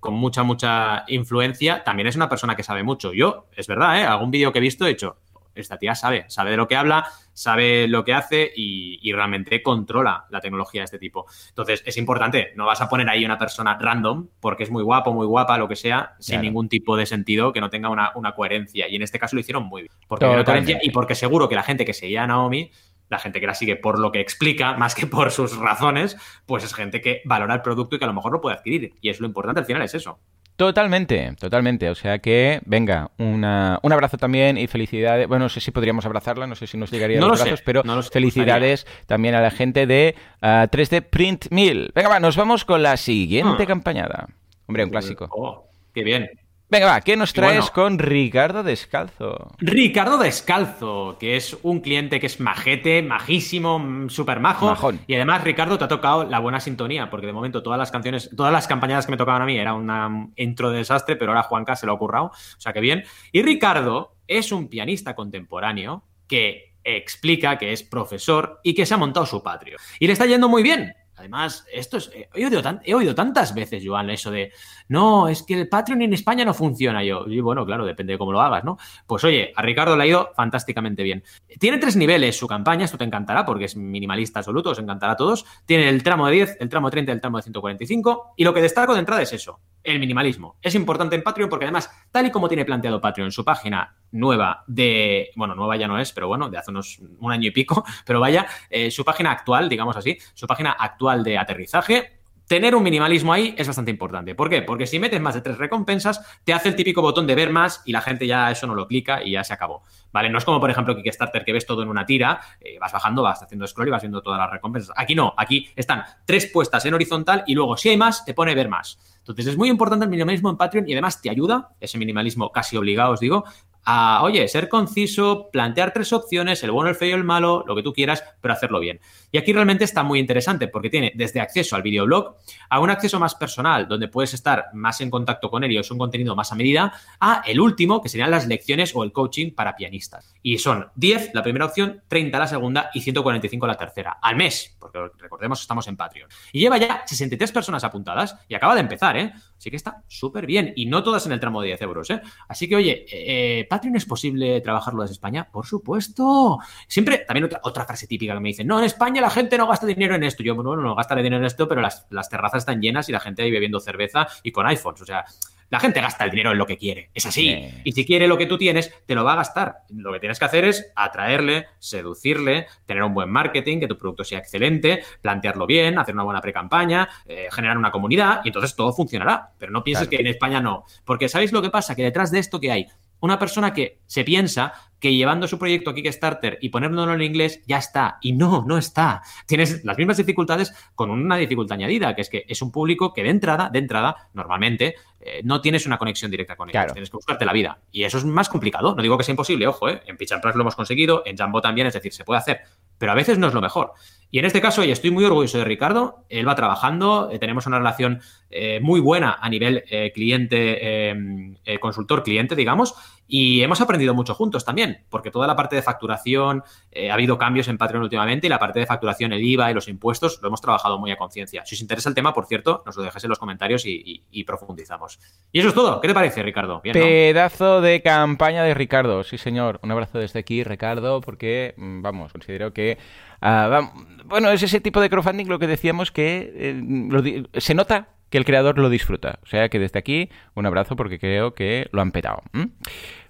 con mucha, mucha influencia, también es una persona que sabe mucho. Yo, es verdad, algún vídeo que he visto he hecho, esta tía sabe, sabe de lo que habla, sabe lo que hace y, realmente controla la tecnología de este tipo. Entonces, es importante, no vas a poner ahí una persona random porque es muy guapo, muy guapa, lo que sea, sin ningún tipo de sentido, que no tenga una, coherencia. Y en este caso lo hicieron muy bien. Porque coherencia y porque seguro que la gente que seguía a Naomi la gente que la sigue por lo que explica, más que por sus razones, pues es gente que valora el producto y que a lo mejor lo puede adquirir. Y es lo importante al final, es eso. Totalmente, totalmente. O sea que, venga, una, un abrazo también y felicidades. Bueno, no sé si podríamos abrazarla, no sé si nos llegaría los brazos, pero felicidades también a la gente de 3D ah, Print Mill. Venga, va, nos vamos con la siguiente ah. campañada. Hombre, un clásico. Oh, qué bien. Venga, va, ¿qué nos traes con Ricardo Descalzo? Ricardo Descalzo, que es un cliente que es majete, majísimo, súper majo. Y además, Ricardo, te ha tocado la buena sintonía, porque de momento todas las canciones, todas las campañadas que me tocaban a mí era un intro de desastre, pero ahora Juanca se lo ha currado, o sea que bien. Y Ricardo es un pianista contemporáneo que explica que es profesor y que se ha montado su patrio. Y le está yendo muy bien. Además, esto es, he, oído he oído tantas veces, Joan, eso de, no, es que el Patreon en España no funciona. Yo, y bueno, claro, depende de cómo lo hagas, ¿no? Pues oye, a Ricardo le ha ido fantásticamente bien. Tiene tres niveles su campaña, esto te encantará porque es minimalista absoluto, os encantará a todos. Tiene el tramo de 10, el tramo de 30 y el tramo de 145. Y lo que destaco de entrada es eso, el minimalismo. Es importante en Patreon porque además, tal y como tiene planteado Patreon su página nueva de, bueno, nueva ya no es, pero bueno, de hace unos un año y pico, pero vaya, eh, su página actual, digamos así, su página actual de aterrizaje, tener un minimalismo ahí es bastante importante. ¿Por qué? Porque si metes más de tres recompensas, te hace el típico botón de ver más y la gente ya eso no lo clica y ya se acabó. ¿Vale? No es como, por ejemplo, Kickstarter que ves todo en una tira, eh, vas bajando, vas haciendo scroll y vas viendo todas las recompensas. Aquí no, aquí están tres puestas en horizontal y luego, si hay más, te pone ver más. Entonces es muy importante el minimalismo en Patreon y además te ayuda, ese minimalismo casi obligado, os digo, a, oye, ser conciso, plantear tres opciones, el bueno, el feo el malo, lo que tú quieras, pero hacerlo bien. Y aquí realmente está muy interesante porque tiene desde acceso al videoblog a un acceso más personal, donde puedes estar más en contacto con él y es un contenido más a medida, a el último, que serían las lecciones o el coaching para pianistas. Y son 10 la primera opción, 30 la segunda y 145 la tercera, al mes, porque recordemos estamos en Patreon. Y lleva ya 63 personas apuntadas y acaba de empezar, ¿eh? Así que está súper bien y no todas en el tramo de 10 euros, ¿eh? Así que, oye, eh, Patreon es posible trabajarlo desde España? Por supuesto. Siempre, también otra, otra frase típica que me dicen, no, en España la gente no gasta dinero en esto. Yo, bueno, no gastaré dinero en esto, pero las, las terrazas están llenas y la gente ahí bebiendo cerveza y con iPhones. O sea, la gente gasta el dinero en lo que quiere, es así. Y si quiere lo que tú tienes, te lo va a gastar. Lo que tienes que hacer es atraerle, seducirle, tener un buen marketing, que tu producto sea excelente, plantearlo bien, hacer una buena pre-campaña, eh, generar una comunidad y entonces todo funcionará. Pero no pienses que en España no. Porque ¿sabéis lo que pasa? Que detrás de esto que hay una persona que se piensa que llevando su proyecto a Kickstarter y poniéndolo en inglés ya está. Y no, no está. Tienes las mismas dificultades con una dificultad añadida, que es que es un público que de entrada, de entrada, normalmente eh, no tienes una conexión directa con ellos. Tienes que buscarte la vida. Y eso es más complicado. No digo que sea imposible, ojo, ¿eh? en Pitch and lo hemos conseguido, en Jambo también, es decir, se puede hacer. Pero a veces no es lo mejor. Y en este caso, y estoy muy orgulloso de Ricardo, él va trabajando, eh, tenemos una relación eh, muy buena a nivel cliente, consultor-cliente, digamos, y hemos aprendido mucho juntos también, porque toda la parte de facturación, ha habido cambios en Patreon últimamente, y la parte de facturación, el IVA y los impuestos, lo hemos trabajado muy a conciencia. Si os interesa el tema, por cierto, nos lo dejáis en los comentarios y, profundizamos. Y eso es todo. ¿Qué te parece, Ricardo? Pedazo de campaña de Ricardo, sí señor. Un abrazo desde aquí, Ricardo, porque, mm, vamos, considero que Ah, bueno, es ese tipo de crowdfunding lo que decíamos que eh, se nota que el creador lo disfruta. O sea que desde aquí, un abrazo porque creo que lo han petado.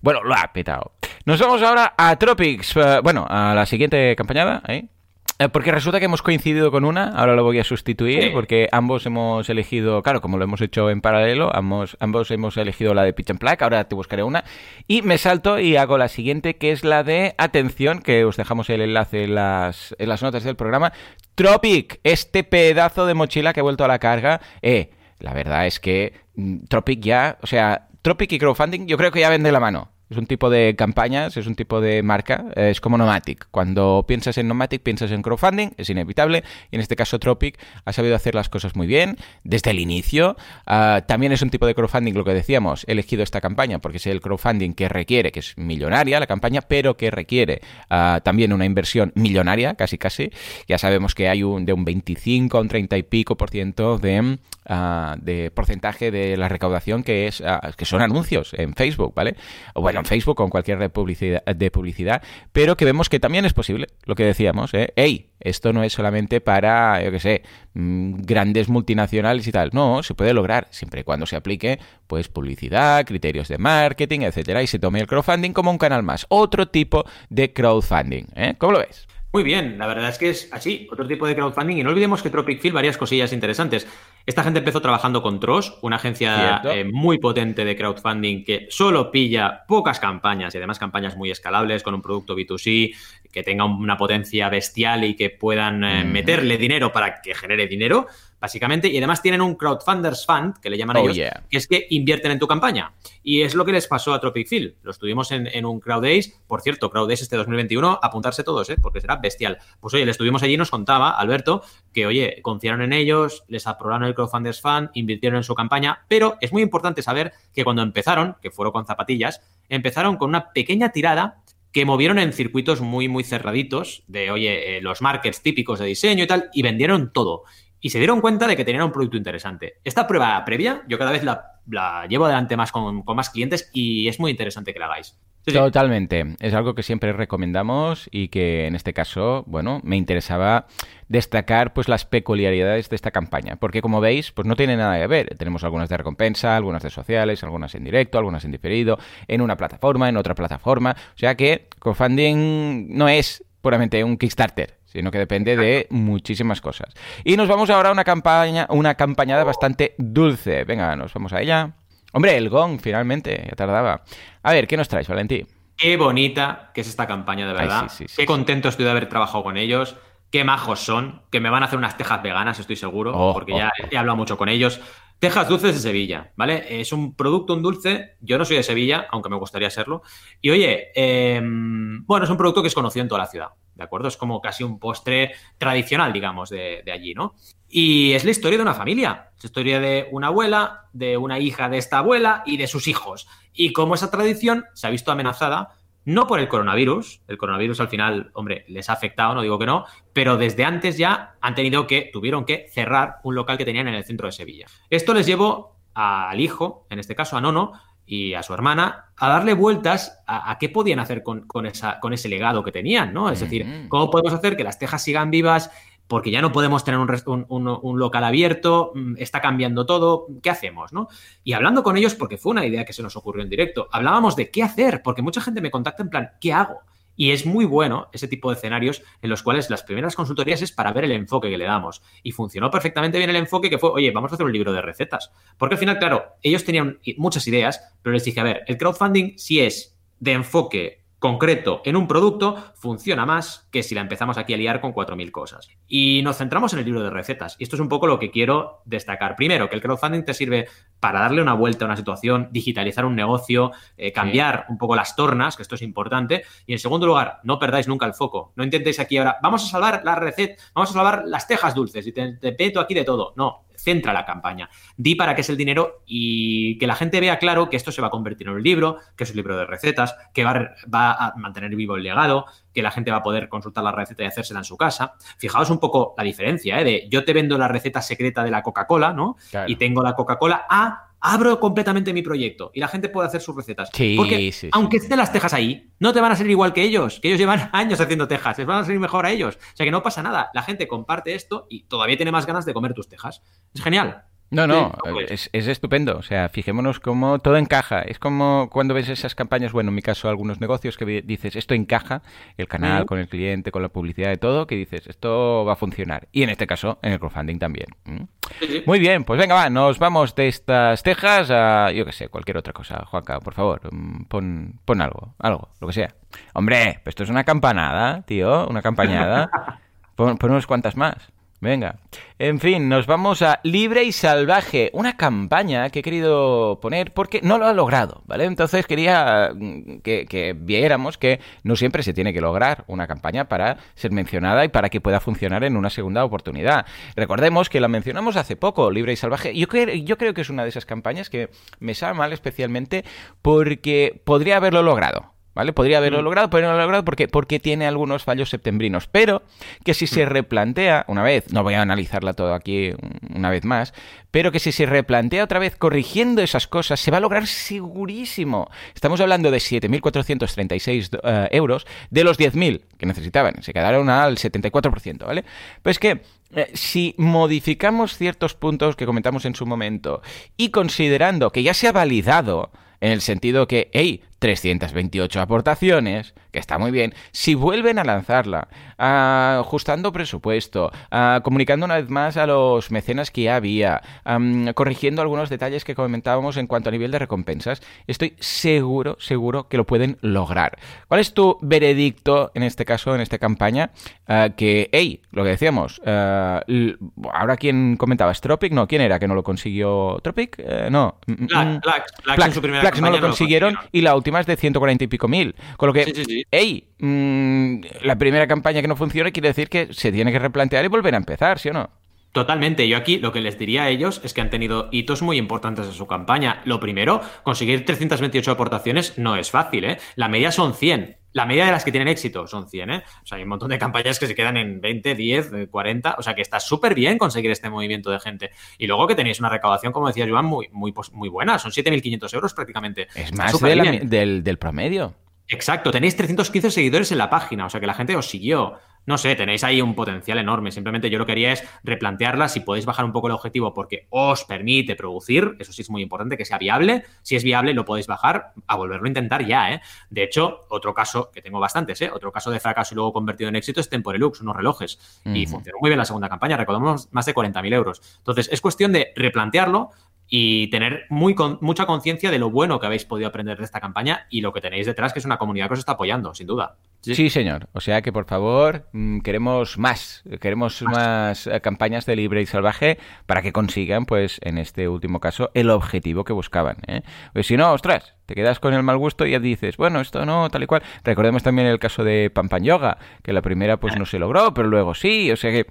Bueno, lo ha petado. Nos vamos ahora a Tropics. Eh, bueno, a la siguiente campañada. ¿eh? Eh, porque resulta que hemos coincidido con una, ahora lo voy a sustituir, porque ambos hemos elegido, claro, como lo hemos hecho en paralelo, ambos, ambos hemos elegido la de Pitch and Plaque, ahora te buscaré una, y me salto y hago la siguiente, que es la de, atención, que os dejamos el enlace en las, en las notas del programa, Tropic, este pedazo de mochila que he vuelto a la carga, eh, la verdad es que mm, Tropic ya, o sea, Tropic y crowdfunding yo creo que ya ven de la mano. Es un tipo de campañas, es un tipo de marca, es como Nomatic. Cuando piensas en Nomatic, piensas en crowdfunding, es inevitable. Y en este caso, Tropic ha sabido hacer las cosas muy bien desde el inicio. Ah, también es un tipo de crowdfunding, lo que decíamos, he elegido esta campaña porque es el crowdfunding que requiere, que es millonaria la campaña, pero que requiere ah, también una inversión millonaria, casi casi. Ya sabemos que hay un, de un 25 a un 30 y pico por ciento de, ah, de porcentaje de la recaudación que, es, que son anuncios en Facebook, ¿vale? O bueno, en Facebook o en cualquier red publicidad, de publicidad, pero que vemos que también es posible, lo que decíamos, ¿eh? ¡Ey! Esto no es solamente para, yo qué sé, mm, grandes multinacionales y tal. No, se puede lograr siempre y cuando se aplique, pues, publicidad, criterios de marketing, etcétera, y se tome el crowdfunding como un canal más. Otro tipo de crowdfunding, ¿eh? ¿Cómo lo ves? Muy bien, la verdad es que es así, otro tipo de crowdfunding. Y no olvidemos que Tropic Field, varias cosillas interesantes. Esta gente empezó trabajando con Tross, una agencia eh, muy potente de crowdfunding que solo pilla pocas campañas y además campañas muy escalables con un producto B2C que tenga una potencia bestial y que puedan eh, meterle dinero para que genere dinero básicamente. Y además tienen un crowdfunders fund, que le llaman oh, ellos, que es que invierten en tu campaña. Y es lo que les pasó a Tropic Field. Lo estuvimos en, un Crowd Days. Por cierto, Crowd Days este 2021, apuntarse todos, ¿eh? porque será bestial. Pues oye, le estuvimos allí y nos contaba, Alberto, que oye, confiaron en ellos, les aprobaron el crowdfunders fund, invirtieron en su campaña, pero es muy importante saber que cuando empezaron, que fueron con zapatillas, empezaron con una pequeña tirada que movieron en circuitos muy, muy cerraditos de, oye, eh, los markets típicos de diseño y tal, y vendieron todo y se dieron cuenta de que tenían un producto interesante. Esta prueba previa, yo cada vez la, llevo adelante más con, más clientes y es muy interesante que la hagáis. Totalmente. Es algo que siempre recomendamos y que en este caso, bueno, me interesaba destacar pues las peculiaridades de esta campaña, porque como veis, pues no tiene nada que ver. Tenemos algunas de recompensa, algunas de sociales, algunas en directo, algunas en diferido, en una plataforma, en otra plataforma. O sea que crowdfunding no es puramente un Kickstarter sino que depende de muchísimas cosas. Y nos vamos ahora a una campaña, una campañada bastante dulce. Venga, nos vamos a ella. Hombre, el gong, finalmente, ya tardaba. A ver, ¿qué nos traes, Valentín? Qué bonita que es esta campaña, de verdad. Qué contento estoy de haber trabajado con ellos. Qué majos son. Que me van a hacer unas tejas veganas, estoy seguro, oh, porque ya oh. he hablado mucho con ellos. Tejas Dulces de Sevilla, ¿vale? Es un producto, un dulce. Yo no soy de Sevilla, aunque me gustaría serlo. Y oye, em, bueno, es un producto que es conocido en toda la ciudad. ¿de acuerdo? Es como casi un postre tradicional, digamos, de, allí, ¿no? Y es la historia de una familia, es la historia de una abuela, de una hija de esta abuela y de sus hijos. Y cómo esa tradición se ha visto amenazada no por el coronavirus, el coronavirus al final, hombre, les ha afectado, no digo que no, pero desde antes ya han tenido que, tuvieron que cerrar un local que tenían en el centro de Sevilla. Esto les llevó al hijo, en este caso a Nono, y a su hermana a darle vueltas a, qué podían hacer con, esa, con ese legado que tenían, ¿no? Es decir, ¿cómo podemos hacer que las tejas sigan vivas? Porque ya no podemos tener un, local abierto, mm, está cambiando todo, ¿qué hacemos, no? Y hablando con ellos, porque fue una idea que se nos ocurrió en directo, hablábamos de qué hacer, porque mucha gente me contacta en plan, ¿qué hago? Y es muy bueno ese tipo de escenarios en los cuales las primeras consultorías es para ver el enfoque que le damos. Y funcionó perfectamente bien el enfoque que fue, oye, vamos a hacer un libro de recetas. Porque al final, claro, ellos tenían muchas ideas, pero les dije, a ver, el crowdfunding sí es de enfoque concreto en un producto funciona más que si la empezamos aquí a liar con 4.000 cosas. Y nos centramos en el libro de recetas. Y esto es un poco lo que quiero destacar. Primero, que el crowdfunding te sirve para darle una vuelta a una situación, digitalizar un negocio, eh, cambiar un poco las tornas, que esto es importante. Y en segundo lugar, no perdáis nunca el foco. No intentéis aquí ahora, vamos a salvar la receta, vamos a salvar las tejas dulces y te, te aquí de todo. No, centra la campaña. Di para qué es el dinero y que la gente vea claro que esto se va a convertir en un libro, que es un libro de recetas, que va, a mantener vivo el legado, que la gente va a poder consultar la receta y hacérsela en su casa. Fijaos un poco la diferencia, ¿eh? De yo te vendo la receta secreta de la Coca-Cola, ¿no? Y tengo la Coca-Cola a abro completamente mi proyecto y la gente puede hacer sus recetas. Sí, Porque sí, sí. aunque estén las tejas ahí, no te van a salir igual que ellos, que ellos llevan años haciendo tejas, les van a salir mejor a ellos. O sea que no pasa nada, la gente comparte esto y todavía tiene más ganas de comer tus tejas. Es genial. No, no, Sí, pues. es, es estupendo. O sea, fijémonos cómo todo encaja. Es como cuando ves esas campañas, bueno, en mi caso, algunos negocios que dices, esto encaja, el canal, con el cliente, con la publicidad y todo, que dices, esto va a funcionar. Y en este caso, en el crowdfunding también. ¿Mm? Sí, sí. Muy bien, pues venga, va, nos vamos de estas tejas a, yo qué sé, cualquier otra cosa. Juanca, por favor, mm, pon, pon algo, algo, lo que sea. Hombre, pues esto es una campanada, tío, una campañada. Pon, pon unas cuantas más. Venga. En fin, nos vamos a Libre y Salvaje, una campaña que he querido poner porque no lo ha logrado, ¿vale? Entonces quería mm, que, viéramos que no siempre se tiene que lograr una campaña para ser mencionada y para que pueda funcionar en una segunda oportunidad. Recordemos que la mencionamos hace poco, Libre y Salvaje. Yo, yo creo que es una de esas campañas que me sabe mal especialmente porque podría haberlo logrado. ¿Vale? Podría haberlo Mm. logrado, pero no lo ha logrado porque, porque tiene algunos fallos septembrinos. Pero que si se replantea, una vez, no voy a analizarla todo aquí una vez más, pero que si se replantea otra vez corrigiendo esas cosas, se va a lograr segurísimo. Estamos hablando de 7.436 eh, euros de los 10.000 que necesitaban. Se quedaron al 74%, ¿vale? Pues que eh, si modificamos ciertos puntos que comentamos en su momento y considerando que ya se ha validado en el sentido que, hey, 328 aportaciones, que está muy bien, si vuelven a lanzarla, ah, ajustando presupuesto, ah, comunicando una vez más a los mecenas que ya había, corrigiendo algunos detalles que comentábamos en cuanto a nivel de recompensas, estoy seguro, seguro que lo pueden lograr. ¿Cuál es tu veredicto en este caso, en esta campaña? Ah, que, hey, lo que decíamos, ah, ahora quién comentaba, ¿Tropic? No, ¿quién era que no lo consiguió? ¿Tropic? Eh, no. Mm, mm, mm. En su primera no lo consiguieron y la última es de 140 y pico mil. Con lo que, Sí, sí, sí. Hey, mm, la primera campaña que no funciona quiere decir que se tiene que replantear y volver a empezar, ¿sí o no? Totalmente. Yo aquí lo que les diría a ellos es que han tenido hitos muy importantes en su campaña. Lo primero, conseguir 328 aportaciones no es fácil, ¿eh? La media son 100. La media de las que tienen éxito son 100, ¿eh? O sea, hay un montón de campañas que se quedan en 20, 10, eh, 40. O sea, que está súper bien conseguir este movimiento de gente. Y luego que tenéis una recaudación, como decía Joan, muy, muy, muy buena. Son 7.500 euros prácticamente. Es más de la del promedio. Exacto, tenéis 315 seguidores en la página, o sea que la gente os siguió. No sé, tenéis ahí un potencial enorme. Simplemente yo lo que haría es replantearla si podéis bajar un poco el objetivo porque os permite producir. Eso sí es muy importante que sea viable. Si es viable, lo podéis bajar a volverlo a intentar ya, ¿eh? De hecho, otro caso, que tengo bastantes, ¿eh? Otro caso de fracaso y luego convertido en éxito es Temporelux, unos relojes. Y funcionó muy bien la segunda campaña, recordamos más de 40.000 euros. Entonces, es cuestión de replantearlo y tener muy con- mucha conciencia de lo bueno que habéis podido aprender de esta campaña y lo que tenéis detrás, que es una comunidad que os está apoyando, sin duda. Sí. señor. O sea que, por favor, mm, queremos más. Queremos más eh, campañas de libre y salvaje para que consigan, pues, en este último caso, el objetivo que buscaban. ¿eh? Pues si no, ostras, te quedas con el mal gusto y ya dices, bueno, esto no, tal y cual. Recordemos también el caso de Pampan Yoga, que la primera, pues, no se logró, pero luego sí. O sea que,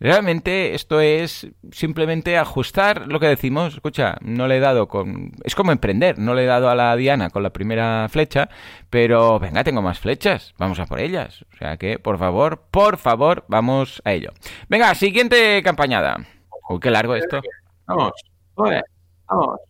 realmente, esto es simplemente ajustar lo que decimos. Escucha, no le he dado con... Es como emprender, no le he dado a la Diana con la primera flecha, pero venga, tengo más flechas, vamos a por ellas. O sea que, por favor, por favor, vamos a ello. Venga, siguiente campañada. Uy, qué largo esto. Vamos, vamos.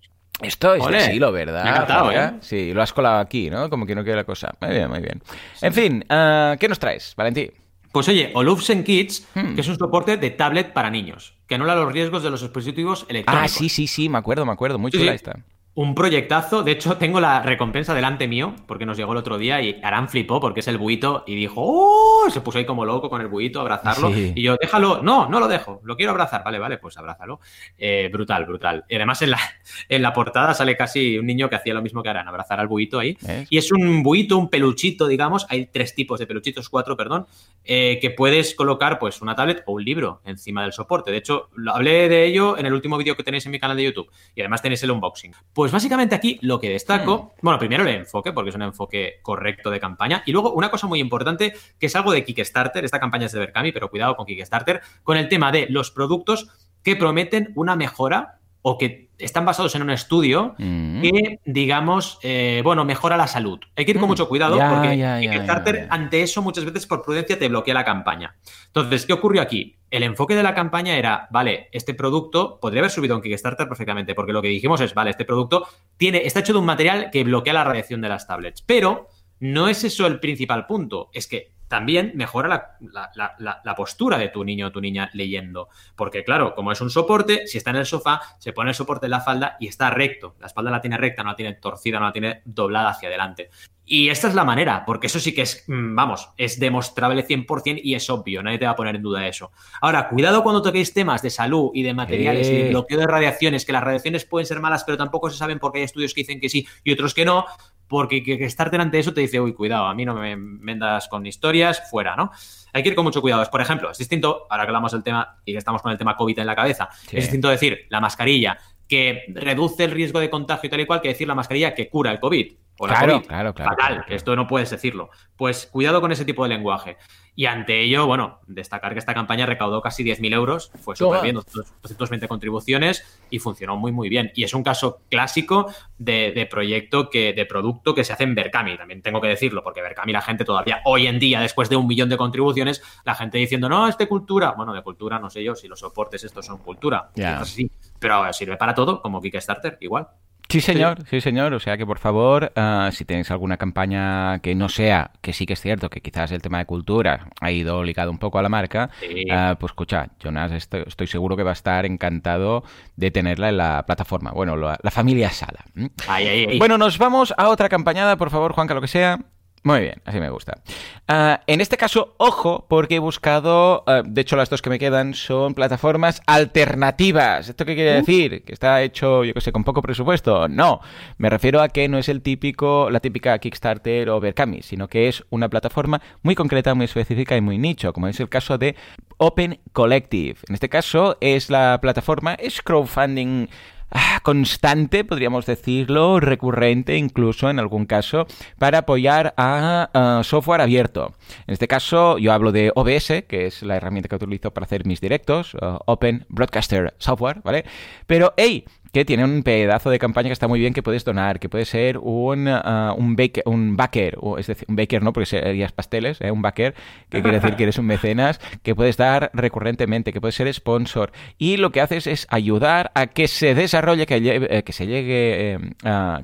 Esto es Ole, de siglo, ¿verdad? me ha encantado, Juanca? ¿eh? Sí, lo has colado aquí, ¿no? Como que no quiere la cosa. Muy bien, muy bien. En fin, ah, ¿qué nos traes, Valentín? Pues oye, Olufsen Kids, Hmm. que es un soporte de tablet para niños, que anula los riesgos de los dispositivos electrónicos. Ah, sí, sí, sí, me acuerdo, me acuerdo. Muy Sí, chula sí. esta. Un proyectazo. De hecho, tengo la recompensa delante mío, porque nos llegó el otro día y Arán flipó porque es el buito y dijo, ¡Oh! Se puso ahí como loco con el buito abrazarlo. Y yo, déjalo. No, no lo dejo. Lo quiero abrazar. Vale, vale, pues abrázalo. Eh, brutal, brutal. Y además en la, en la portada sale casi un niño que hacía lo mismo que Arán, abrazar al buito ahí. Y es un buito, un peluchito, digamos. Hay tres tipos de peluchitos, cuatro, perdón, eh, que puedes colocar pues una tablet o un libro encima del soporte. De hecho, hablé de ello en el último vídeo que tenéis en mi canal de YouTube. Y además tenéis el unboxing. Pues pues básicamente aquí lo que destaco, hmm. bueno, primero el enfoque, porque es un enfoque correcto de campaña, y luego una cosa muy importante, que es algo de Kickstarter, esta campaña es de Berkami, pero cuidado con Kickstarter, con el tema de los productos que prometen una mejora o que están basados en un estudio mm. que, digamos, eh, bueno, mejora la salud. Hay que ir con mm. mucho cuidado porque Kickstarter, ante eso, muchas veces por prudencia te bloquea la campaña. Entonces, ¿qué ocurrió aquí? El enfoque de la campaña era, vale, este producto podría haber subido en Kickstarter perfectamente, porque lo que dijimos es, vale, este producto tiene, está hecho de un material que bloquea la radiación de las tablets. Pero no es eso el principal punto. Es que también mejora la, postura de tu niño o tu niña leyendo. Porque, claro, como es un soporte, si está en el sofá, se pone el soporte en la falda y está recto. La espalda la tiene recta, no la tiene torcida, no la tiene doblada hacia adelante. Y esta es la manera, porque eso sí que es, mm, vamos, es demostrable 100% y es obvio, nadie te va a poner en duda eso. Ahora, cuidado cuando toquéis temas de salud y de materiales y de bloqueo de radiaciones, que las radiaciones pueden ser malas, pero tampoco se saben porque hay estudios que dicen que sí y otros que no, porque que, estar delante de eso te dice, uy, cuidado, a mí no me vendas con historias, fuera, ¿no? Hay que ir con mucho cuidado. Por ejemplo, es distinto, ahora que hablamos del tema y que estamos con el tema COVID en la cabeza, es distinto decir la mascarilla que reduce el riesgo de contagio y tal y cual que decir la mascarilla que cura el COVID. O la claro, COVID. Claro, claro, Fatal, esto no puedes decirlo. Pues cuidado con ese tipo de lenguaje. Y ante ello, bueno, destacar que esta campaña recaudó casi 10.000 euros, fue súper bien, 220 contribuciones y funcionó muy, muy bien. Y es un caso clásico de, proyecto, que, de producto que se hace en Berkami, también tengo que decirlo, porque Berkami la gente todavía, hoy en día, después de un millón de contribuciones, la gente diciendo, no, es de cultura. Bueno, de cultura no sé yo si los soportes estos son cultura. Sí, pero sirve para todo, como Kickstarter, igual. Sí, señor, sí. señor. O sea que, por favor, ah, si tenéis alguna campaña que no sea, que sí que es cierto que quizás el tema de cultura ha ido ligado un poco a la marca, ah, pues escucha, Jonas, estoy, seguro que va a estar encantado de tenerla en la plataforma. Bueno, la, familia Sala. Bueno, nos vamos a otra campañada, por favor, Juanca, lo que sea. Muy bien, así me gusta. Ah, en este caso, ojo, porque he buscado, ah, de hecho las dos que me quedan son plataformas alternativas. ¿Esto qué quiere decir? ¿Que está hecho, yo qué sé, con poco presupuesto? No, me refiero a que no es el típico, la típica Kickstarter o Berkami, sino que es una plataforma muy concreta, muy específica y muy nicho, como es el caso de Open Collective. En este caso es la plataforma, es crowdfunding constante, podríamos decirlo, recurrente incluso en algún caso, para apoyar a, software abierto. En este caso yo hablo de OBS, que es la herramienta que utilizo para hacer mis directos, Open Broadcaster Software, ¿vale? Pero, hey, tiene un pedazo de campaña que está muy bien que puedes donar, que puede ser un, uh, un, baker, un backer, o es decir, un baker no, porque serías pasteles, ¿eh? un backer, que quiere decir que eres un mecenas, que puedes dar recurrentemente, que puedes ser sponsor. Y lo que haces es ayudar a que se desarrolle, que, eh, se llegue, eh,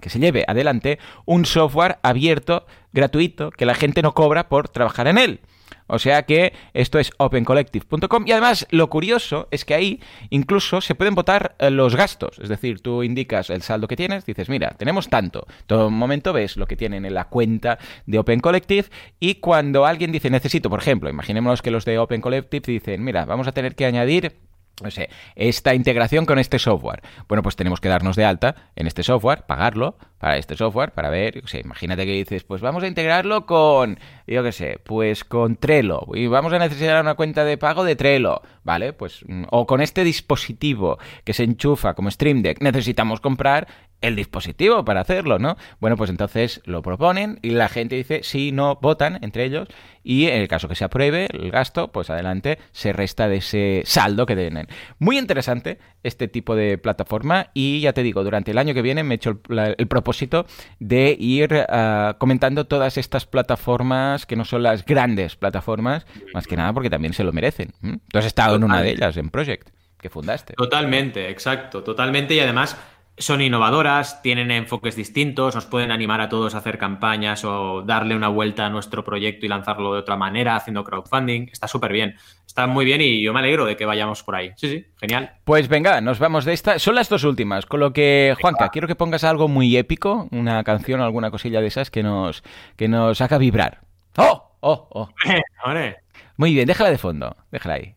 que se lleve adelante un software abierto, gratuito, que la gente no cobra por trabajar en él. O sea que esto es opencollective.com y además lo curioso es que ahí incluso se pueden votar eh, los gastos, es decir, tú indicas el saldo que tienes, dices, mira, tenemos tanto, todo momento ves lo que tienen en la cuenta de Open Collective y cuando alguien dice necesito, por ejemplo, imaginémonos que los de Open Collective dicen, mira, vamos a tener que añadir no sé, esta integración con este software. Bueno, pues tenemos que darnos de alta en este software, pagarlo para este software, para ver, imagínate que dices, pues vamos a integrarlo con, yo qué sé, pues con Trello, y vamos a necesitar una cuenta de pago de Trello, ¿vale? Pues, mm, o con este dispositivo que se enchufa como Stream Deck, necesitamos comprar el dispositivo para hacerlo, ¿no? Bueno, pues entonces lo proponen y la gente dice sí, no, votan entre ellos y en el caso que se apruebe el gasto, pues adelante se resta de ese saldo que tienen. Muy interesante este tipo de plataforma y ya te digo, durante el año que viene me he hecho el, propósito de ir ah, comentando todas estas plataformas que no son las grandes plataformas, más que nada porque también se lo merecen. Tú has estado en una de ellas, en Project, que fundaste. Totalmente, exacto, totalmente y además son innovadoras, tienen enfoques distintos, nos pueden animar a todos a hacer campañas o darle una vuelta a nuestro proyecto y lanzarlo de otra manera haciendo crowdfunding. Está súper bien, está muy bien y yo me alegro de que vayamos por ahí. Sí, sí, genial. Pues venga, nos vamos de esta. Son las dos últimas, con lo que, Juanca, quiero que pongas algo muy épico, una canción o alguna cosilla de esas que nos, que nos haga vibrar. ¡Oh! ¡Oh! ¡Oh! Hombre, Muy bien, déjala de fondo, déjala ahí.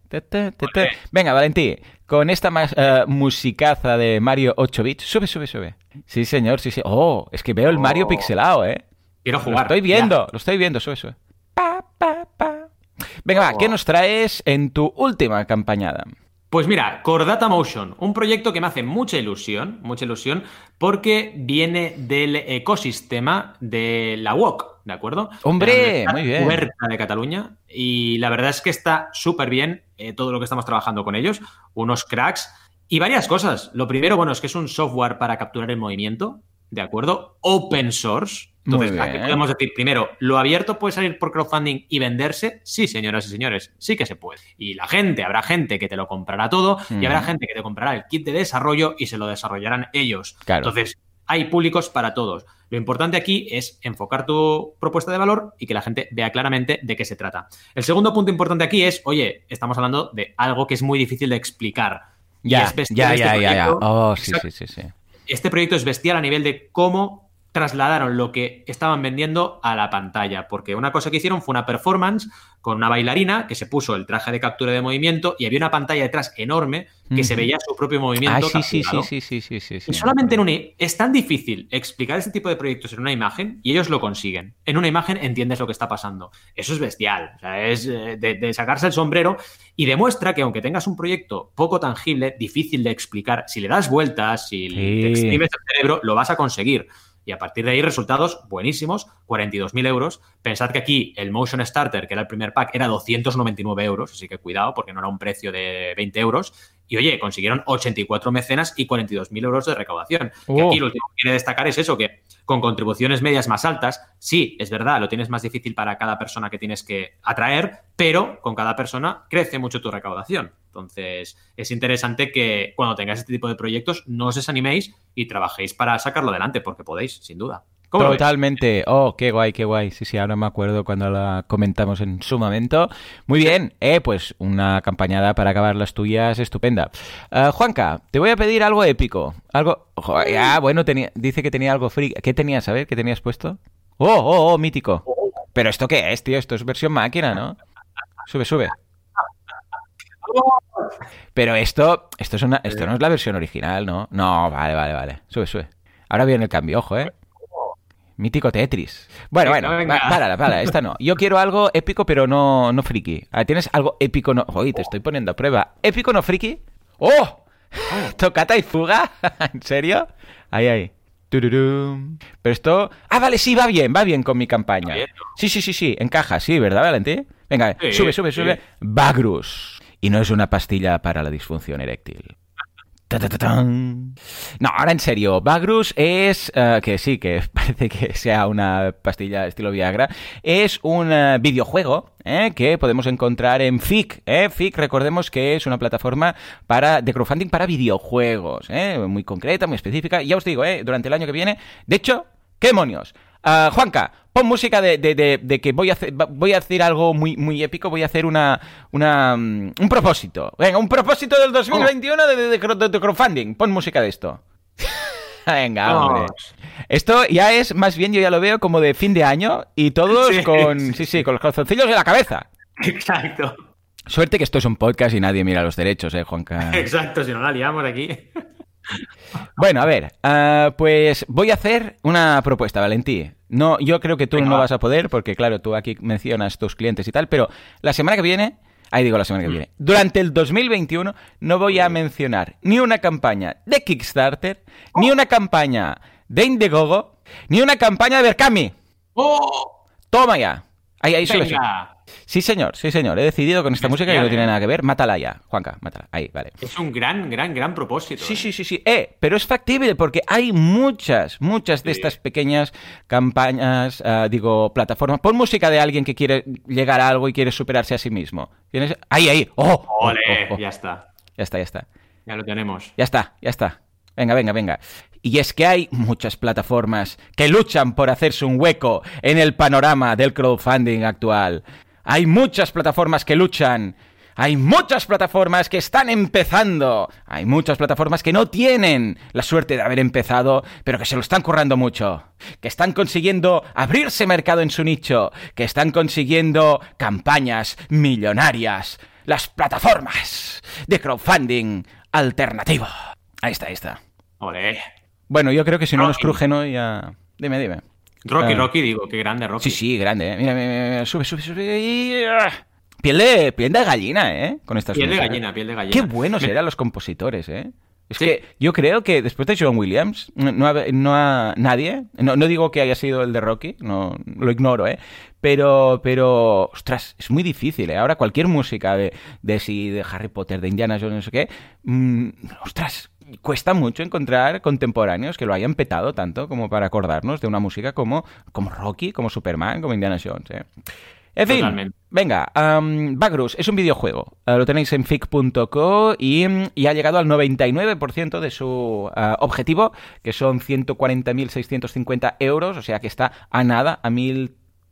Venga, Valentí, con esta más, eh, musicaza de Mario 8 bits. Sube, sube, sube. Sí, señor, sí, sí. Oh, es que veo el Mario Oh. pixelado, ¿eh? quiero Lo jugar. estoy ya. viendo, lo estoy viendo, sube, sube. Pa, pa, pa. Venga, va, Oh. ¿qué nos traes en tu última campañada? Pues mira, Cordata Motion, un proyecto que me hace mucha ilusión, mucha ilusión, porque viene del ecosistema de la WOC, ¿de acuerdo? ¡Hombre! Muy bien. Huerta de Cataluña. Y la verdad es que está súper bien eh, todo lo que estamos trabajando con ellos, unos cracks y varias cosas. Lo primero, bueno, es que es un software para capturar el movimiento, ¿de acuerdo? Open source. Entonces, aquí podemos decir, primero, ¿lo abierto puede salir por crowdfunding y venderse? Sí, señoras y señores, sí que se puede. Y la gente, habrá gente que te lo comprará todo y Mm. habrá gente que te comprará el kit de desarrollo y se lo desarrollarán ellos. Claro. Entonces, hay públicos para todos. Lo importante aquí es enfocar tu propuesta de valor y que la gente vea claramente de qué se trata. El segundo punto importante aquí es, oye, estamos hablando de algo que es muy difícil de explicar. Ya, ya, este ya, ya, ya. Oh, sí, Exacto. sí, sí, sí. Este proyecto es bestial a nivel de cómo trasladaron lo que estaban vendiendo a la pantalla, porque una cosa que hicieron fue una performance con una bailarina que se puso el traje de captura de movimiento y había una pantalla detrás enorme que se veía su propio Ah, movimiento. sí, sí, sí, sí, sí, sí, sí, sí. Y solamente en una... Es tan difícil explicar este tipo de proyectos en una imagen y ellos lo consiguen. En una imagen entiendes lo que está pasando. Eso es bestial. O sea, es eh, de, de sacarse el sombrero y demuestra que aunque tengas un proyecto poco tangible, difícil de explicar, si le das vueltas, si Sí. te exprimes el cerebro, lo vas a conseguir. Y a partir de ahí, resultados buenísimos, 42.000 euros. Pensad que aquí el Motion Starter, que era el primer pack, era 299 euros, así que cuidado, porque no era un precio de 20 euros. Y oye, consiguieron 84 mecenas y 42.000 euros de recaudación. Oh. aquí lo último que quiere destacar es eso, que con contribuciones medias más altas, sí, es verdad, lo tienes más difícil para cada persona que tienes que atraer, pero con cada persona crece mucho tu recaudación. Entonces, es interesante que cuando tengáis este tipo de proyectos no os desaniméis y trabajéis para sacarlo adelante, porque podéis, sin duda. ¿Cómo lo ves? Totalmente. Oh, qué guay, qué guay. Sí, sí, ahora me acuerdo cuando la comentamos en su momento. Muy bien, eh, pues una campañada para acabar las tuyas estupenda. Ah, Juanca, te voy a pedir algo épico. Algo. Ah, bueno, tenía, dice que tenía algo free. ¿Qué tenías? A ver, ¿qué tenías puesto? Oh, oh, oh, mítico. Pero esto qué es, tío? Esto es versión máquina, ¿no? Sube, sube. Pero esto, esto, es una, esto no es la versión original, ¿no? No, vale, vale, vale. Sube, sube. Ahora viene el cambio, ojo, ¿eh? Mítico Tetris. Bueno, bueno, párala, párala, esta no. Yo quiero algo épico, pero no, no friki. Ah, ¿Tienes algo épico no? Oye, te estoy poniendo a prueba. ¿Épico no friki? ¡Oh! ¿Tocata y fuga? ¿En serio? Ahí, ahí. Tururum. Pero esto... Ah, vale, sí, va bien, va bien con mi campaña. Sí, sí, sí, sí, encaja, sí, ¿verdad, Valentín? Venga, Sí, sube, sube, sí. sube. Bagrus. Y no es una pastilla para la disfunción eréctil. Ta, ta, ta, tan. No, ahora en serio, Bagrus es, eh, que sí, que parece que sea una pastilla estilo Viagra, es un eh, videojuego eh, que podemos encontrar en FIC. Eh. FIC, recordemos que es una plataforma para, de crowdfunding para videojuegos, muy concreta, muy específica. Y ya os digo, durante el año que viene, de hecho, ¿qué demonios? Ah, Juanca, pon música de, de- de- de que voy a, hacer, voy a hacer algo muy, muy épico, voy a hacer una, una, mm, un propósito. Venga, un propósito del 2021 de, de- de cro- de crowdfunding. Pon música de esto. Venga, hombre. Esto ya es, más bien, yo ya lo veo como de fin de año y todos Sí, con, sí. sí, sí, con los calzoncillos en la cabeza. Exacto. Suerte que esto es un podcast y nadie mira los derechos, eh, Juanca. Exacto, si no la liamos aquí. Bueno, a ver, ah, pues voy a hacer una propuesta, Valentí. No, yo creo que tú Venga, no va. vas a poder, porque claro, tú aquí mencionas tus clientes y tal, pero la semana que viene, ahí digo la semana que viene, durante el 2021 no voy a mencionar ni una campaña de Kickstarter, ni una campaña de Indiegogo, ni una campaña de Berkami. ¡Oh! Toma ya. Ahí, sube. Sí, señor, sí, señor. He decidido con esta música que no tiene ¿eh? nada que ver. Mátala ya, Juanca, mátala. Ahí, vale. Es un gran, gran, gran propósito. Sí, ¿eh? sí, sí, sí. Eh, pero es factible porque hay muchas, muchas de Sí. estas pequeñas campañas, ah, digo, plataformas. Pon música de alguien que quiere llegar a algo y quiere superarse a sí mismo. ¿Tienes? Ahí, ahí. ¡Oh! oh, Ole, oh, oh. ya está. Ya está, ya está. Ya lo tenemos. Ya está, ya está. Venga, venga, venga. Y es que hay muchas plataformas que luchan por hacerse un hueco en el panorama del crowdfunding actual. Hay muchas plataformas que luchan. Hay muchas plataformas que están empezando. Hay muchas plataformas que no tienen la suerte de haber empezado, pero que se lo están currando mucho. Que están consiguiendo abrirse mercado en su nicho. Que están consiguiendo campañas millonarias. Las plataformas de crowdfunding alternativo. Ahí está, ahí está. Ole. Bueno, yo creo que si no nos Rocky. cruje, ¿no? Ya... Dime, dime. Rocky, Ah. Rocky, digo, qué grande Rocky. Sí, sí, grande, ¿eh? Mira, mira, mira, sube, sube, sube. y- ¡ah! Piel de, piel de gallina, ¿eh? Con estas Piel de músicas. gallina, piel de gallina. Qué buenos eran los compositores, ¿eh? Es Sí. que yo creo que después de John Williams, no, ha, no ha- nadie, no, no digo que haya sido el de Rocky, no lo ignoro, ¿eh? Pero, pero, ostras, es muy difícil, ¿eh? Ahora cualquier música de, de, si, de Harry Potter, de Indiana Jones, no sé qué, mm, ostras, cuesta mucho encontrar contemporáneos que lo hayan petado tanto como para acordarnos de una música como, como Rocky, como Superman, como Indiana Jones, ¿eh? En fin, Totalmente. venga, um, Bagrus es un videojuego. Uh, lo tenéis en fic.co y, y ha llegado al 99% de su uh, objetivo, que son 140.650 euros, o sea que está a nada, a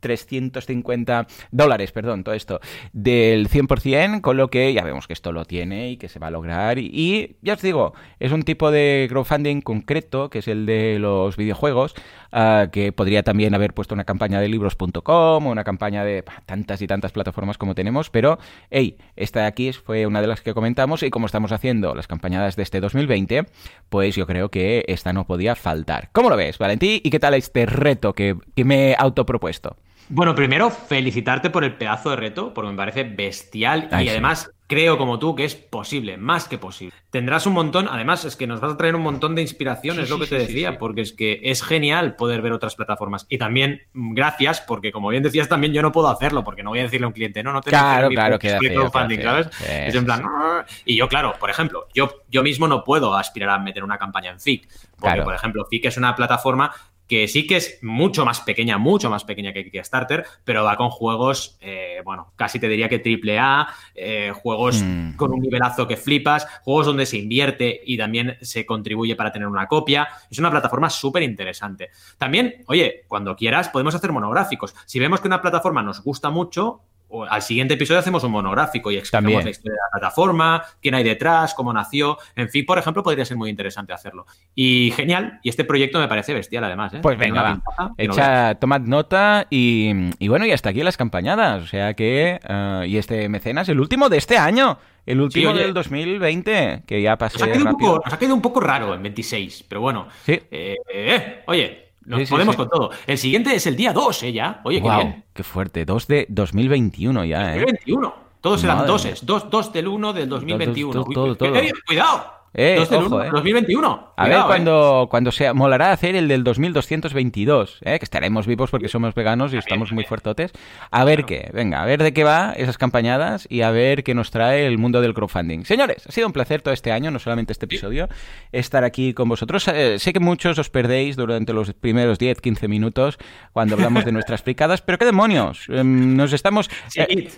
1.350 dólares, perdón, todo esto, del 100%, con lo que ya vemos que esto lo tiene y que se va a lograr. Y, ya os digo, es un tipo de crowdfunding concreto, que es el de los videojuegos, ah, que podría también haber puesto una campaña de libros.com o una campaña de tantas y tantas plataformas como tenemos, pero, hey, esta de aquí fue una de las que comentamos y como estamos haciendo las campañadas de este 2020, pues yo creo que esta no podía faltar. ¿Cómo lo ves, Valentí? ¿Y qué tal este reto que, que me he autopropuesto? Bueno, primero, felicitarte por el pedazo de reto, porque me parece bestial Ay, y sí. además creo como tú que es posible, más que posible. Tendrás un montón, además es que nos vas a traer un montón de inspiración, Sí, es lo sí, que te decía, sí. porque es que es genial poder ver otras plataformas. Y también, mm, gracias, porque como bien decías también, yo no puedo hacerlo, porque no voy a decirle a un cliente, no, no te Claro, claro, queda crowdfunding", feo. ¿sabes? Es en plan. "Ah". y yo, claro, por ejemplo, yo, yo mismo no puedo aspirar a meter una campaña en FIC, porque, Claro. por ejemplo, FIC es una plataforma que sí que es mucho más pequeña, mucho más pequeña que Kickstarter, pero va con juegos, eh, bueno, casi te diría que triple A, eh, juegos Mm. con un nivelazo que flipas, juegos donde se invierte y también se contribuye para tener una copia. Es una plataforma súper interesante. También, oye, cuando quieras podemos hacer monográficos. Si vemos que una plataforma nos gusta mucho, o al siguiente episodio hacemos un monográfico y explicamos También. la historia de la plataforma, quién hay detrás, cómo nació. En fin, por ejemplo, podría ser muy interesante hacerlo. Y genial, y este proyecto me parece bestial además. ¿eh? Pues venga, va. no. Echa, tomad nota y, y bueno, y hasta aquí las campañadas. O sea que, eh, y este mecenas, el último de este año, el último oye. del 2020, que ya pasé Nos ha, quedado un poco, nos ha quedado un poco raro en 26, pero bueno. Sí. Eh, eh, oye, nos Sí, sí, podemos sí. con todo. El siguiente es el día 2, ¿eh? Ya. Oye, qué Guau, bien. qué fuerte, 2 de 2021 ya, ¿eh? 2021. Todos eran doses. 2 dos del 1 del 2021. todo, Uy, todo, todo. cuidado. Eh, 2 del ojo, 1 eh. 2021. A ver Cuidado, eh. cuando, cuando sea. Molará hacer el del 2222, ¿eh? que estaremos vivos porque somos veganos y estamos muy fuertotes. A ver qué, venga, a ver de qué va esas campañadas y a ver qué nos trae el mundo del crowdfunding. Señores, ha sido un placer todo este año, no solamente este episodio, estar aquí con vosotros. Eh, sé que muchos os perdéis durante los primeros 10, 15 minutos cuando hablamos de nuestras fricadas, pero qué demonios, Em, nos estamos... Sí, eh,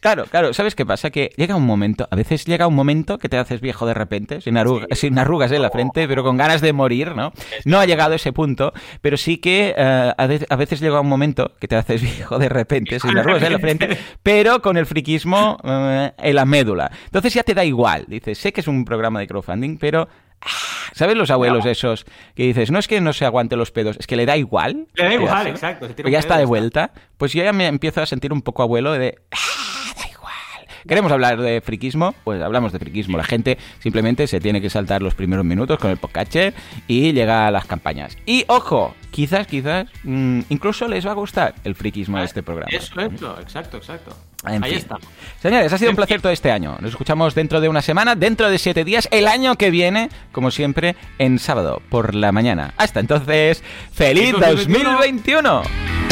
Claro, claro, ¿sabes qué pasa? Que llega un momento, a veces llega un momento que te haces viejo de repente, sin, arruga- sin arrugas en la frente, pero con ganas de morir, ¿no? No ha llegado ese punto, pero sí que eh, a, ve- a veces llega un momento que te haces viejo de repente, sin arrugas en la frente, pero con el friquismo eh, en la médula. Entonces ya te da igual, dices, sé que es un programa de crowdfunding, pero... ah, ¿Sabes los abuelos esos que dices, no es que no se aguante los pedos, es que le da igual? Le da ¿Qué igual, exacto, se tira Pues ya pedo está de vuelta. Pues yo ya me empiezo a sentir un poco abuelo de... "Ah, da igual". ¿Queremos hablar de friquismo? Pues hablamos de friquismo. La gente simplemente se tiene que saltar los primeros minutos con el podcatcher y llega a las campañas. Y ojo, quizás, quizás, mm, incluso les va a gustar el friquismo de este programa. Eso, eso, exacto, exacto. En Ahí fin. estamos. Señores, ha sido un placer fin. todo este año. Nos escuchamos dentro de una semana, dentro de siete días, el año que viene, como siempre, en sábado por la mañana. Hasta entonces, ¡feliz ¡Feliz 2021! 2021!